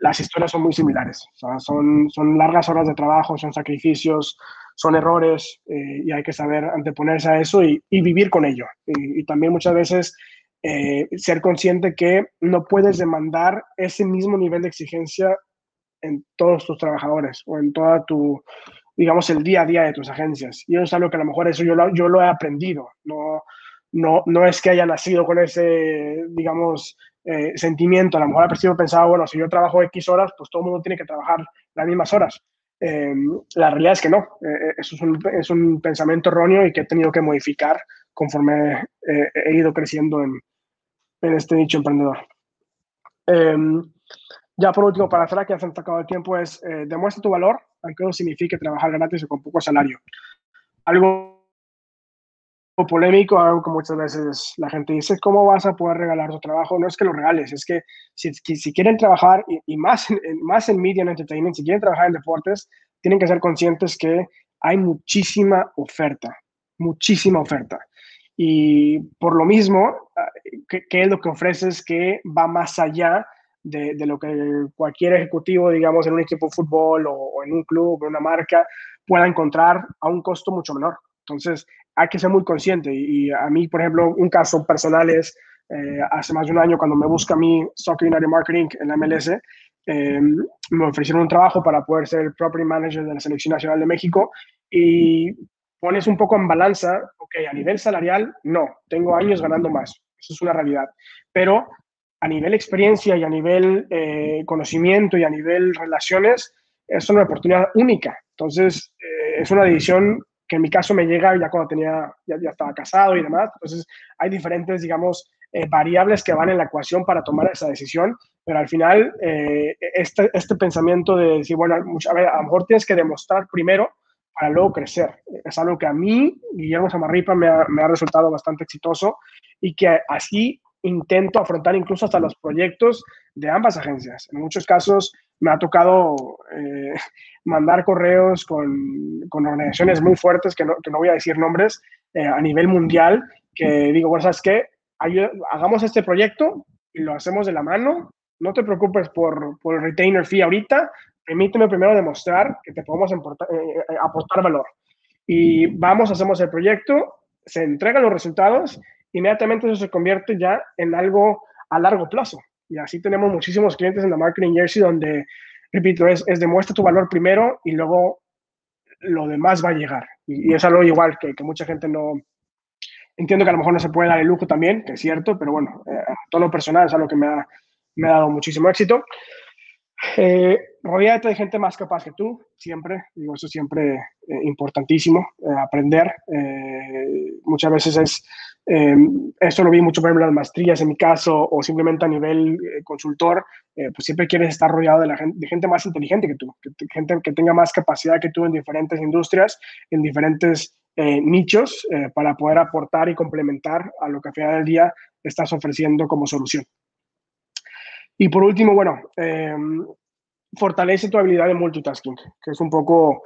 B: las historias son muy similares. Son, son largas horas de trabajo, son sacrificios, son errores, eh, y hay que saber anteponerse a eso y, y vivir con ello. Y, y, también muchas veces eh, ser consciente que no puedes demandar ese mismo nivel de exigencia en todos tus trabajadores o en toda tu, digamos, el día a día de tus agencias. Y eso es algo que a lo mejor eso yo lo, yo lo he aprendido. No, no, no es que haya nacido con ese, digamos, eh, sentimiento. A lo mejor al principio pensaba, bueno, si yo trabajo X horas, pues todo el mundo tiene que trabajar las mismas horas. Eh, la realidad es que no. Eh, eso es un, es un, pensamiento erróneo y que he tenido que modificar conforme he ido creciendo en, en, este nicho emprendedor. ya por último, para cerrar, que ya se han sacado el tiempo, es demuestra tu valor, aunque no signifique trabajar gratis o con poco salario. Algo polémico, algo que muchas veces la gente dice, ¿cómo vas a poder regalar tu trabajo? No es que lo regales, es que si, quieren trabajar, y, más, en, más en media and entertainment, si quieren trabajar en deportes, tienen que ser conscientes que hay muchísima oferta, muchísima oferta. Y por lo mismo, ¿qué, qué es lo que ofreces que va más allá de, de, lo que cualquier ejecutivo, digamos, en un equipo de fútbol o, o en un club o en una marca pueda encontrar a un costo mucho menor? Entonces, hay que ser muy consciente. Y, y a mí, por ejemplo, un caso personal es, eh, hace más de un año, cuando me busca a mí Soccer United Marketing en la MLS, eh, me ofrecieron un trabajo para poder ser el Property Manager de la Selección Nacional de México y pones un poco en balanza, ok, a nivel salarial, no, tengo años ganando más, eso es una realidad, pero a nivel experiencia y a nivel eh, conocimiento y a nivel relaciones, es una oportunidad única. Entonces, eh, es una decisión que en mi caso me llega ya cuando tenía, ya, ya estaba casado y demás. Entonces, hay diferentes, digamos, eh, variables que van en la ecuación para tomar esa decisión, pero al final, eh, este, este pensamiento de decir, bueno, a, lo mejor tienes que demostrar primero para luego crecer. Es algo que a mí, Guillermo Samarripa, me ha, me ha resultado bastante exitoso y que así intento afrontar incluso hasta los proyectos de ambas agencias. En muchos casos me ha tocado eh, mandar correos con, con, organizaciones muy fuertes, que no, que no voy a decir nombres, eh, a nivel mundial, que digo, bueno, ¿sabes qué? Hagamos este proyecto y lo hacemos de la mano. No te preocupes por, por el retainer fee ahorita. Permíteme primero demostrar que te podemos eh, aportar valor. Y vamos, hacemos el proyecto, se entregan los resultados inmediatamente eso se convierte ya en algo a largo plazo. Y así tenemos muchísimos clientes en la Marketing Jersey donde, repito, es, es demuestra tu valor primero y luego lo demás va a llegar. Y, y es algo igual que, que, mucha gente no... Entiendo que a lo mejor no se puede dar el lujo también, que es cierto, pero bueno, eh, todo lo personal es algo que me ha, me ha dado muchísimo éxito. Eh, rodeate de gente más capaz que tú, siempre, digo, eso es siempre eh, importantísimo, eh, aprender. Eh, muchas veces es, esto lo vi mucho, por ejemplo, en las maestrías en mi caso, o simplemente a nivel consultor, pues siempre quieres estar rodeado de, gente, más inteligente que tú, gente que tenga más capacidad que tú en diferentes industrias, en diferentes nichos, para poder aportar y complementar a lo que al final del día estás ofreciendo como solución. Y por último, bueno, fortalece tu habilidad de multitasking, que es un poco,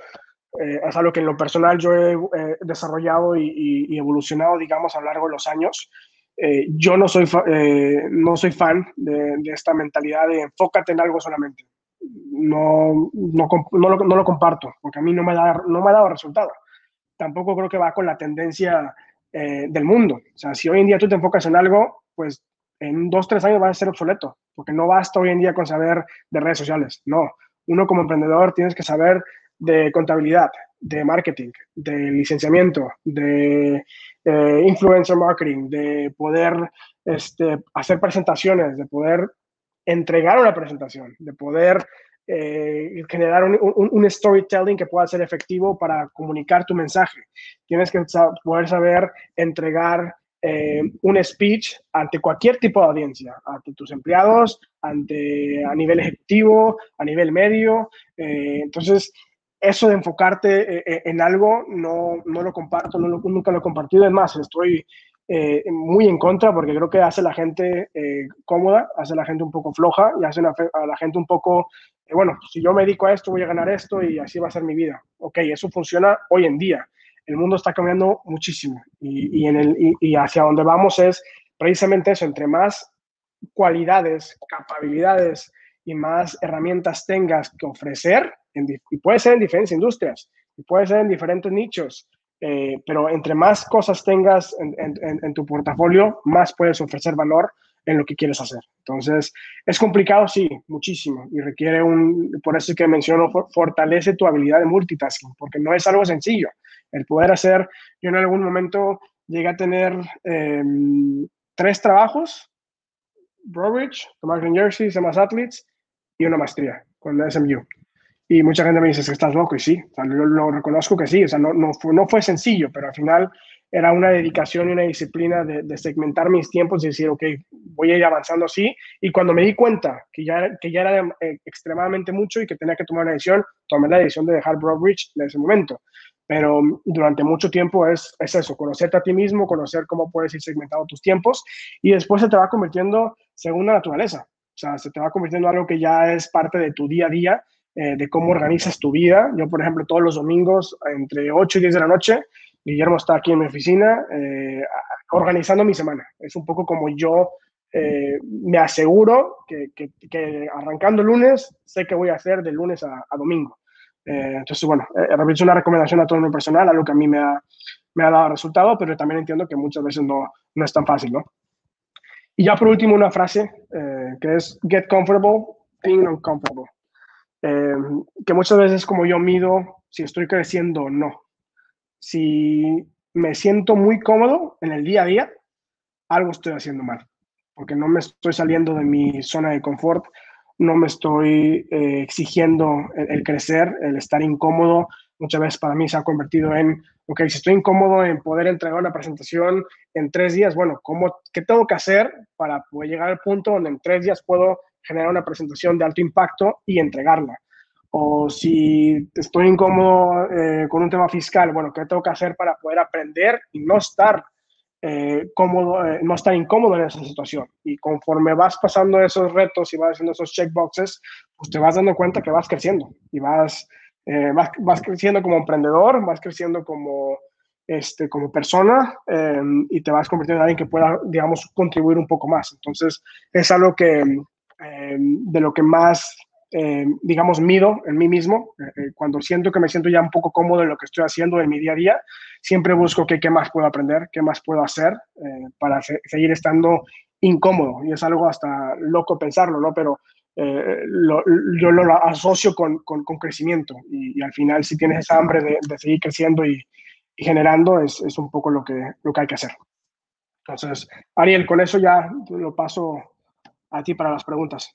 B: eh, es algo que en lo personal yo he eh, desarrollado y, evolucionado, digamos, a lo largo de los años. Eh, yo no soy, no soy fan de, esta mentalidad de enfócate en algo solamente. No, no, no, lo, no, lo, comparto, porque a mí no me, da, no me ha dado resultado. Tampoco creo que va con la tendencia del mundo. O sea, si hoy en día tú te enfocas en algo, pues en dos, tres años va a ser obsoleto, porque no basta hoy en día con saber de redes sociales, no. Uno como emprendedor tienes que saber de contabilidad, de marketing, de licenciamiento, de eh, influencer marketing, de poder este, hacer presentaciones, de poder entregar una presentación, de poder eh, generar un, un, storytelling que pueda ser efectivo para comunicar tu mensaje. Tienes que poder saber entregar eh, un speech ante cualquier tipo de audiencia, ante tus empleados, ante a nivel ejecutivo, a nivel medio. Entonces, eso de enfocarte eh, en algo no, no lo comparto, nunca lo he compartido. Es más, estoy muy en contra porque creo que hace a la gente cómoda, hace a la gente un poco floja y hace a la gente un poco, bueno, si yo me dedico a esto, voy a ganar esto y así va a ser mi vida. Ok, eso funciona hoy en día el mundo está cambiando muchísimo y, y, hacia donde vamos es precisamente eso, entre más cualidades, capacidades y más herramientas tengas que ofrecer, y puede ser en diferentes industrias, y puede ser en diferentes nichos, eh, pero entre más cosas tengas en, tu portafolio, más puedes ofrecer valor en lo que quieres hacer. Entonces, es complicado, sí, muchísimo, y requiere un, por eso es que menciono, fortalece tu habilidad de multitasking, porque no es algo sencillo el poder hacer, yo en algún momento llegué a tener em, tres trabajos, Broadridge, Tomás Green Jersey, más Athletes y una maestría con la SMU. Y mucha gente me dice que estás loco, y sí, yo lo reconozco que sí, o sea, no, no, fue, no fue sencillo, pero al final era una dedicación y una disciplina de, segmentar mis tiempos y decir, ok, voy a ir avanzando así. Y cuando me di cuenta que ya, que ya era eh, extremadamente mucho y que tenía que tomar una decisión, tomé la decisión de dejar Broadridge en ese momento pero durante mucho tiempo es, es eso, conocerte a ti mismo, conocer cómo puedes ir segmentando tus tiempos y después se te va convirtiendo según la naturaleza. O sea, se te va convirtiendo en algo que ya es parte de tu día a día, eh, de cómo organizas tu vida. Yo, por ejemplo, todos los domingos, entre 8 y 10 de la noche, Guillermo está aquí en mi oficina eh, organizando mi semana. Es un poco como yo eh, me aseguro que, que, arrancando lunes, sé qué voy a hacer de lunes a domingo. Eh, entonces, bueno, repito, una recomendación a todo el personal, algo que a mí me ha, me ha dado resultado, pero también entiendo que muchas veces no, no es tan fácil, ¿no? Y ya por último, una frase que es get comfortable being uncomfortable. Que muchas veces como yo mido si estoy creciendo o no. Si me siento muy cómodo en el día a día, algo estoy haciendo mal, porque no me estoy saliendo de mi zona de confort, no me estoy eh, exigiendo el, crecer, el estar incómodo. Muchas veces para mí se ha convertido en, ok, si estoy incómodo en poder entregar una presentación en tres días, bueno, ¿cómo, ¿qué tengo que hacer para poder llegar al punto donde en tres días puedo generar una presentación de alto impacto y entregarla? O si estoy incómodo eh, con un tema fiscal, bueno, ¿qué tengo que hacer para poder aprender y no estar eh, cómodo, eh, no estar incómodo en esa situación. Y conforme vas pasando esos retos y vas haciendo esos checkboxes, pues te vas dando cuenta que vas creciendo y vas, eh, vas, vas, creciendo como emprendedor, vas creciendo como, este, como persona em, y te vas convirtiendo en alguien que pueda, digamos, contribuir un poco más. Entonces, es algo que em, de lo que más eh, digamos, mido en mí mismo. Eh, eh, cuando siento que me siento ya un poco cómodo en lo que estoy haciendo en mi día a día, siempre busco qué más puedo aprender, qué más puedo hacer para seguir estando incómodo. Y es algo hasta loco pensarlo, ¿no? Pero yo lo asocio con, con, crecimiento. Y, al final, si tienes esa hambre de, seguir creciendo y, y generando, es, es, un poco lo que, lo que hay que hacer. Entonces, Ariel, con eso ya lo paso a ti para las preguntas.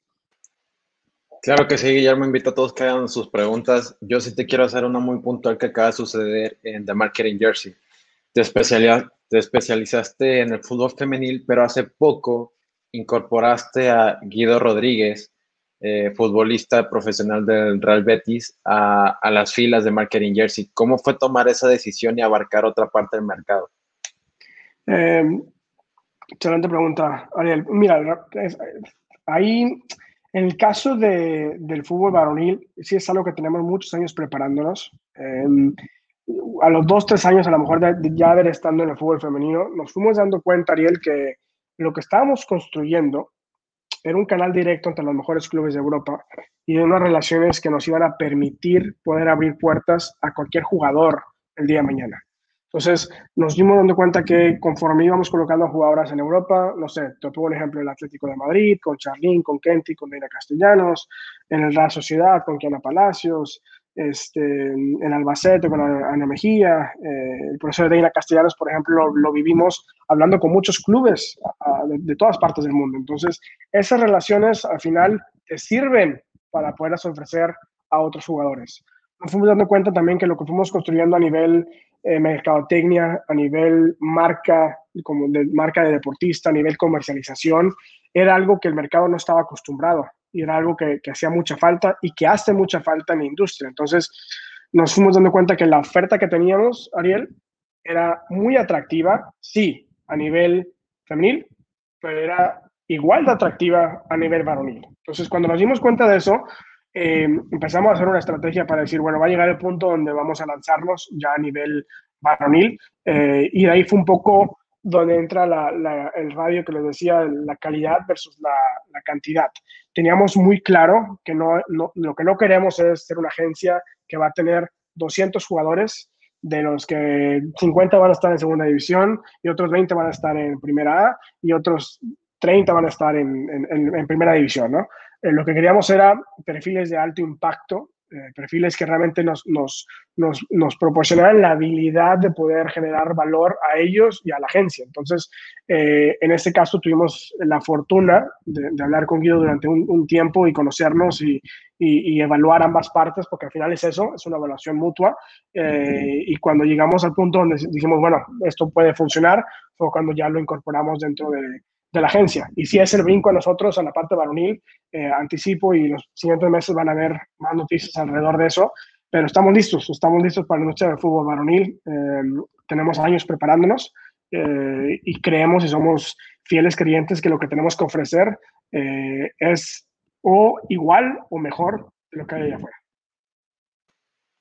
A: Claro que sí, Guillermo, invito a todos que hagan sus preguntas. Yo sí te quiero hacer una muy puntual que acaba de suceder en The Marketing Jersey. Te, te especializaste en el fútbol femenil, pero hace poco incorporaste a Guido Rodríguez, eh, futbolista profesional del Real Betis, a, a, las filas de Marketing Jersey. ¿Cómo fue tomar esa decisión y abarcar otra parte del mercado?
B: Eh, excelente pregunta, Ariel. Mira, ahí en el caso de, del fútbol varonil, sí es algo que tenemos muchos años preparándonos. Eh, a los dos, tres años, a lo mejor ya haber estando en el fútbol femenino, nos fuimos dando cuenta, Ariel, que lo que estábamos construyendo era un canal directo entre los mejores clubes de Europa y unas relaciones que nos iban a permitir poder abrir puertas a cualquier jugador el día de mañana. Entonces, nos dimos dando cuenta que conforme íbamos colocando jugadoras en Europa, no sé, te pongo un ejemplo, el Atlético de Madrid, con Charlín, con Kenty, con Neira Castellanos, en el Real Sociedad, con Kiana Palacios, este, en Albacete con Ana Mejía, eh, el profesor de Deina Castellanos, por ejemplo, lo, vivimos hablando con muchos clubes de, de, todas partes del mundo. Entonces, esas relaciones al final te sirven para poderlas ofrecer a otros jugadores. Nos fuimos dando cuenta también que lo que fuimos construyendo a nivel eh, mercadotecnia, a nivel marca, como de marca de deportista, a nivel comercialización, era algo que el mercado no estaba acostumbrado y era algo que, que hacía mucha falta y que hace mucha falta en la industria. Entonces, nos fuimos dando cuenta que la oferta que teníamos, Ariel, era muy atractiva, sí, a nivel femenil, pero era igual de atractiva a nivel varonil. Entonces, cuando nos dimos cuenta de eso, eh, empezamos a hacer una estrategia para decir, bueno, va a llegar el punto donde vamos a lanzarnos ya a nivel varonil. Eh, y de ahí fue un poco donde entra el radio que les decía, la calidad versus la, cantidad. Teníamos muy claro que no, lo que no queremos es ser una agencia que va a tener 200 jugadores, de los que 50 van a estar en segunda división y otros 20 van a estar en primera A y otros 30 van a estar en, en primera división, ¿no? Eh, lo que queríamos era perfiles de alto impacto, eh, perfiles que realmente nos, nos, nos, proporcionaran la habilidad de poder generar valor a ellos y a la agencia. Entonces, eh, en este caso tuvimos la fortuna de, hablar con Guido durante un, tiempo y conocernos y, y, evaluar ambas partes, porque al final es eso, es una evaluación mutua. y cuando llegamos al punto donde dijimos, bueno, esto puede funcionar, fue cuando ya lo incorporamos dentro de, de la agencia. Y si es el brinco a nosotros, a la parte varonil, eh, anticipo y los siguientes meses van a haber más noticias alrededor de eso, pero estamos listos, estamos listos para la noche del fútbol varonil. Eh, tenemos años preparándonos eh, y creemos y somos fieles creyentes que lo que tenemos que ofrecer es o igual o mejor de lo que hay allá afuera.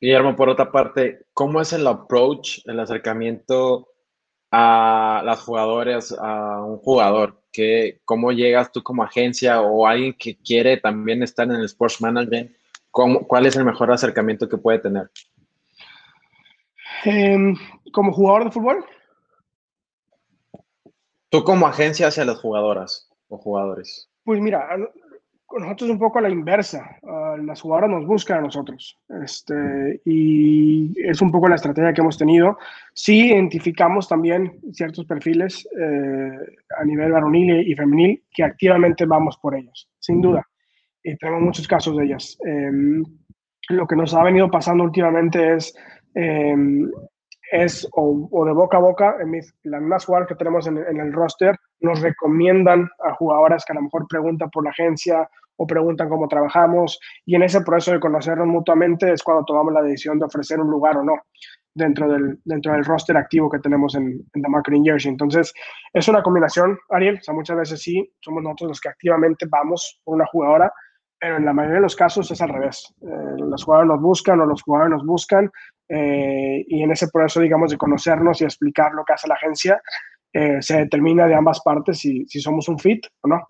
A: Guillermo, por otra parte, ¿cómo es el approach, el acercamiento a las jugadoras, a un jugador? Que, ¿Cómo llegas tú como agencia o alguien que quiere también estar en el Sports Management? ¿cómo, ¿Cuál es el mejor acercamiento que puede tener?
B: Em, ¿Como jugador de fútbol?
A: Tú como agencia hacia las jugadoras o jugadores.
B: Pues mira, nosotros un poco a la inversa. Uh, las jugadoras nos buscan a nosotros. Este, y es un poco la estrategia que hemos tenido. Sí identificamos también ciertos perfiles eh, a nivel varonil y femenil que activamente vamos por ellos, sin duda. Y tenemos muchos casos de ellas. Em, lo que nos ha venido pasando últimamente es em, es o, de boca a boca, en mis, las mismas jugadoras que tenemos en, el roster nos recomiendan a jugadoras que a lo mejor preguntan por la agencia o preguntan cómo trabajamos y en ese proceso de conocernos mutuamente es cuando tomamos la decisión de ofrecer un lugar o no dentro del, dentro del roster activo que tenemos en, en The Marketing Jersey. Entonces, es una combinación, Ariel, o sea, muchas veces sí, somos nosotros los que activamente vamos por una jugadora, pero en la mayoría de los casos es al revés. Eh, los jugadores nos buscan o los jugadores nos buscan eh, y en ese proceso, digamos, de conocernos y explicar lo que hace la agencia, eh, se determina de ambas partes si, si, somos un fit o no.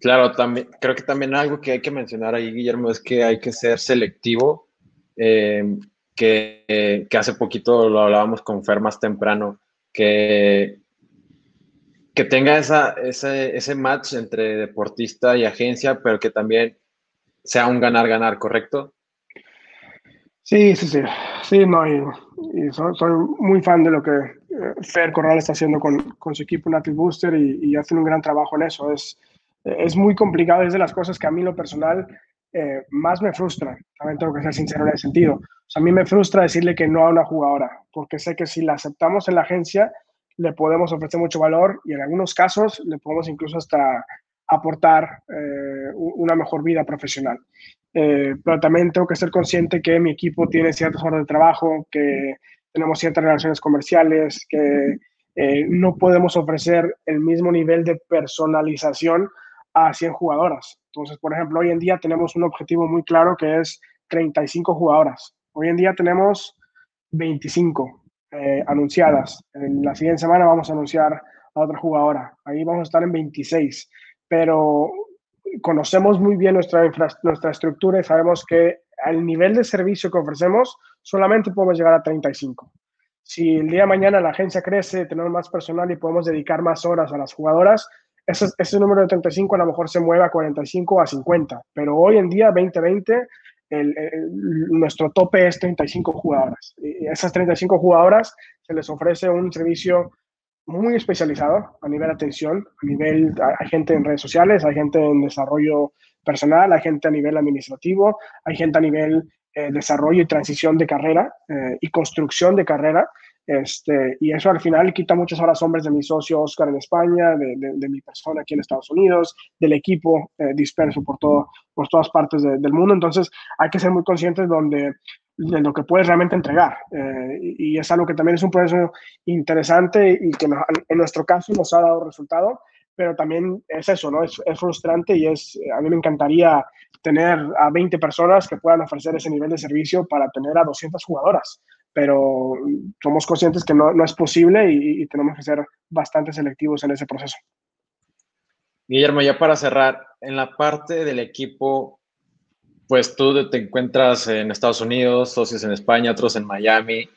A: Claro, también, creo que también algo que hay que mencionar ahí, Guillermo, es que hay que ser selectivo, que, que hace poquito lo hablábamos con Fer más temprano, que que tenga esa, ese, ese match entre deportista y agencia, pero que también sea un ganar-ganar, ¿correcto?
B: Sí, sí, sí. Sí, no, y, soy, muy fan de lo que eh, Fer Corral está haciendo con, con su equipo Natil Booster y, y, hacen un gran trabajo en eso. Es, es muy complicado, es de las cosas que a mí lo personal eh, más me frustran, también tengo que ser sincero en ese sentido. O sea, a mí me frustra decirle que no a una jugadora, porque sé que si la aceptamos en la agencia, le podemos ofrecer mucho valor y en algunos casos le podemos incluso hasta aportar eh, una mejor vida profesional. Eh, pero también tengo que ser consciente que mi equipo tiene ciertas horas de trabajo, que tenemos ciertas relaciones comerciales, que no podemos ofrecer el mismo nivel de personalización a 100 jugadoras. Entonces, por ejemplo, hoy en día tenemos un objetivo muy claro que es 35 jugadoras. Hoy en día tenemos 25 eh, anunciadas. En la siguiente semana vamos a anunciar a otra jugadora. Ahí vamos a estar en 26. Pero conocemos muy bien nuestra, nuestra estructura y sabemos que al nivel de servicio que ofrecemos solamente podemos llegar a 35. Si el día de mañana la agencia crece, tenemos más personal y podemos dedicar más horas a las jugadoras, ese, ese número de 35 a lo mejor se mueve a 45 o a 50, pero hoy en día, 2020, el, nuestro tope es 35 jugadoras. Y esas 35 jugadoras se les ofrece un servicio muy especializado a nivel atención, a nivel, hay gente en redes sociales, hay gente en desarrollo personal, hay gente a nivel administrativo, hay gente a nivel eh, desarrollo y transición de carrera eh, y construcción de carrera. Este, y eso al final quita muchas horas hombres de mi socio Oscar en España, de, de, mi persona aquí en Estados Unidos, del equipo eh, disperso por, todo, por todas partes del mundo. Entonces hay que ser muy conscientes donde, de lo que puedes realmente entregar. Eh, y, es algo que también es un proceso interesante y que en nuestro caso nos ha dado resultado, pero también es eso, ¿no? Es, es frustrante y es, a mí me encantaría tener a 20 personas que puedan ofrecer ese nivel de servicio para tener a 200 jugadoras pero somos conscientes que no, no es posible y, tenemos que ser bastante selectivos en ese proceso.
A: Guillermo, ya para cerrar, en la parte del equipo, pues tú te encuentras en Estados Unidos, socios en España, otros en Miami.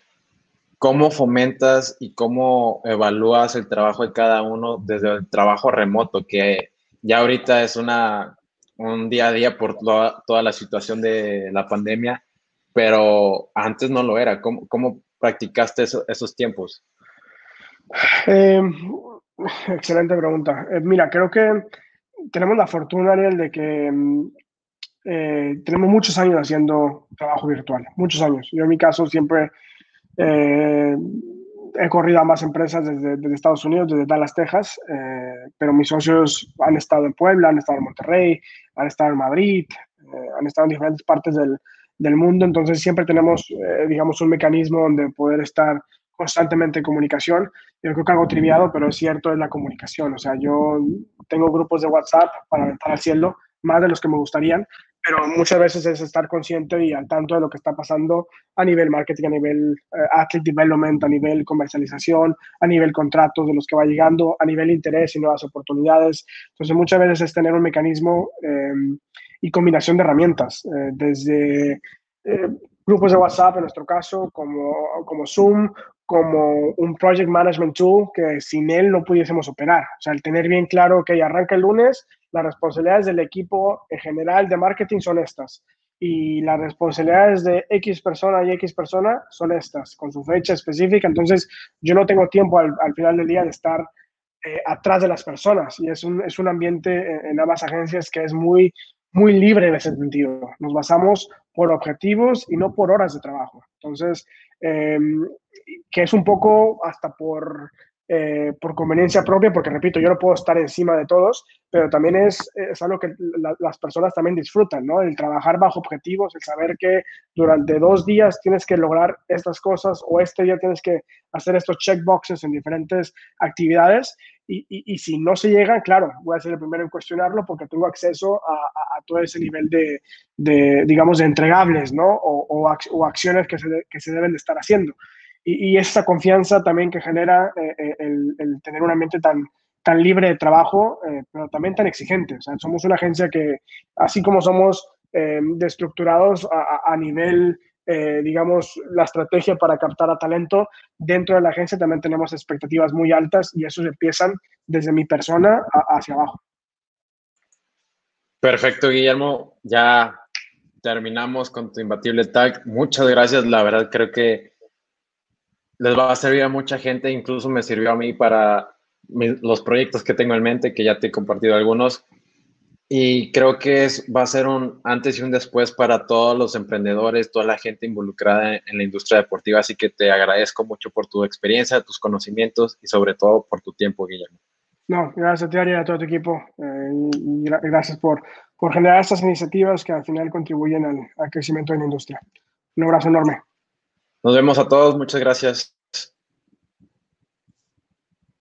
A: ¿Cómo fomentas y cómo evalúas el trabajo de cada uno desde el trabajo remoto, que ya ahorita es una, un día a día por toda, toda la situación de la pandemia? Pero antes no lo era. ¿Cómo, cómo practicaste esos tiempos?
B: Em, excelente pregunta. Eh, mira, creo que tenemos la fortuna, Ariel, de que em, eh, tenemos muchos años haciendo trabajo virtual, muchos años. Yo en mi caso siempre eh, he corrido a más empresas desde, Estados Unidos, desde Dallas, Texas, pero mis socios han estado en Puebla, han estado en Monterrey, han estado en Madrid, han estado en diferentes partes del, del mundo, entonces siempre tenemos, eh, digamos, un mecanismo donde poder estar constantemente en comunicación. Yo creo que algo triviado, pero es cierto, es la comunicación. O sea, yo tengo grupos de WhatsApp para estar al cielo, más de los que me gustarían, pero muchas veces es estar consciente y al tanto de lo que está pasando a nivel marketing, a nivel uh, athlete development, a nivel comercialización, a nivel contratos de los que va llegando, a nivel interés y nuevas oportunidades. Entonces, muchas veces es tener un mecanismo eh, y combinación de herramientas, eh, desde eh, grupos de WhatsApp en nuestro caso, como, como Zoom, como un project management tool que sin él no pudiésemos operar. O sea, el tener bien claro que arranca el lunes, las responsabilidades del equipo en general de marketing son estas y las responsabilidades de X persona y X persona son estas, con su fecha específica. Entonces, yo no tengo tiempo al, al final del día de estar eh, atrás de las personas y es un, es un ambiente en, en, ambas agencias que es muy, muy libre en ese sentido. Nos basamos por objetivos y no por horas de trabajo. Entonces, eh, que es un poco hasta por, eh, por conveniencia propia, porque repito, yo no puedo estar encima de todos, pero también es, es algo que la, las personas también disfrutan, ¿no? El trabajar bajo objetivos, el saber que durante dos días tienes que lograr estas cosas o este día tienes que hacer estos checkboxes en diferentes actividades y, y, si no se llegan, claro, voy a ser el primero en cuestionarlo porque tengo acceso a, todo ese nivel de, de, digamos, de entregables, ¿no? O, o, acciones que se, que se deben de estar haciendo. Y, y, confianza también que genera eh, eh, el, el, tener un ambiente tan, tan libre de trabajo, eh, pero también tan exigente. O sea, somos una agencia que, así como somos eh, destructurados a, a nivel eh, digamos, la estrategia para captar a talento. Dentro de la agencia también tenemos expectativas muy altas y eso empiezan desde mi persona a, hacia abajo.
A: Perfecto, Guillermo. Ya terminamos con tu imbatible tag. Muchas gracias. La verdad creo que les va a servir a mucha gente. Incluso me sirvió a mí para los proyectos que tengo en mente, que ya te he compartido algunos. Y creo que es, va a ser un antes y un después para todos los emprendedores, toda la gente involucrada en, la industria deportiva. Así que te agradezco mucho por tu experiencia, tus conocimientos y sobre todo por tu tiempo, Guillermo.
B: No, gracias a ti, a todo tu equipo. Eh, y, gracias por, por generar estas iniciativas que al final contribuyen al, al crecimiento de la industria. Un abrazo enorme.
A: Nos vemos a todos. Muchas gracias.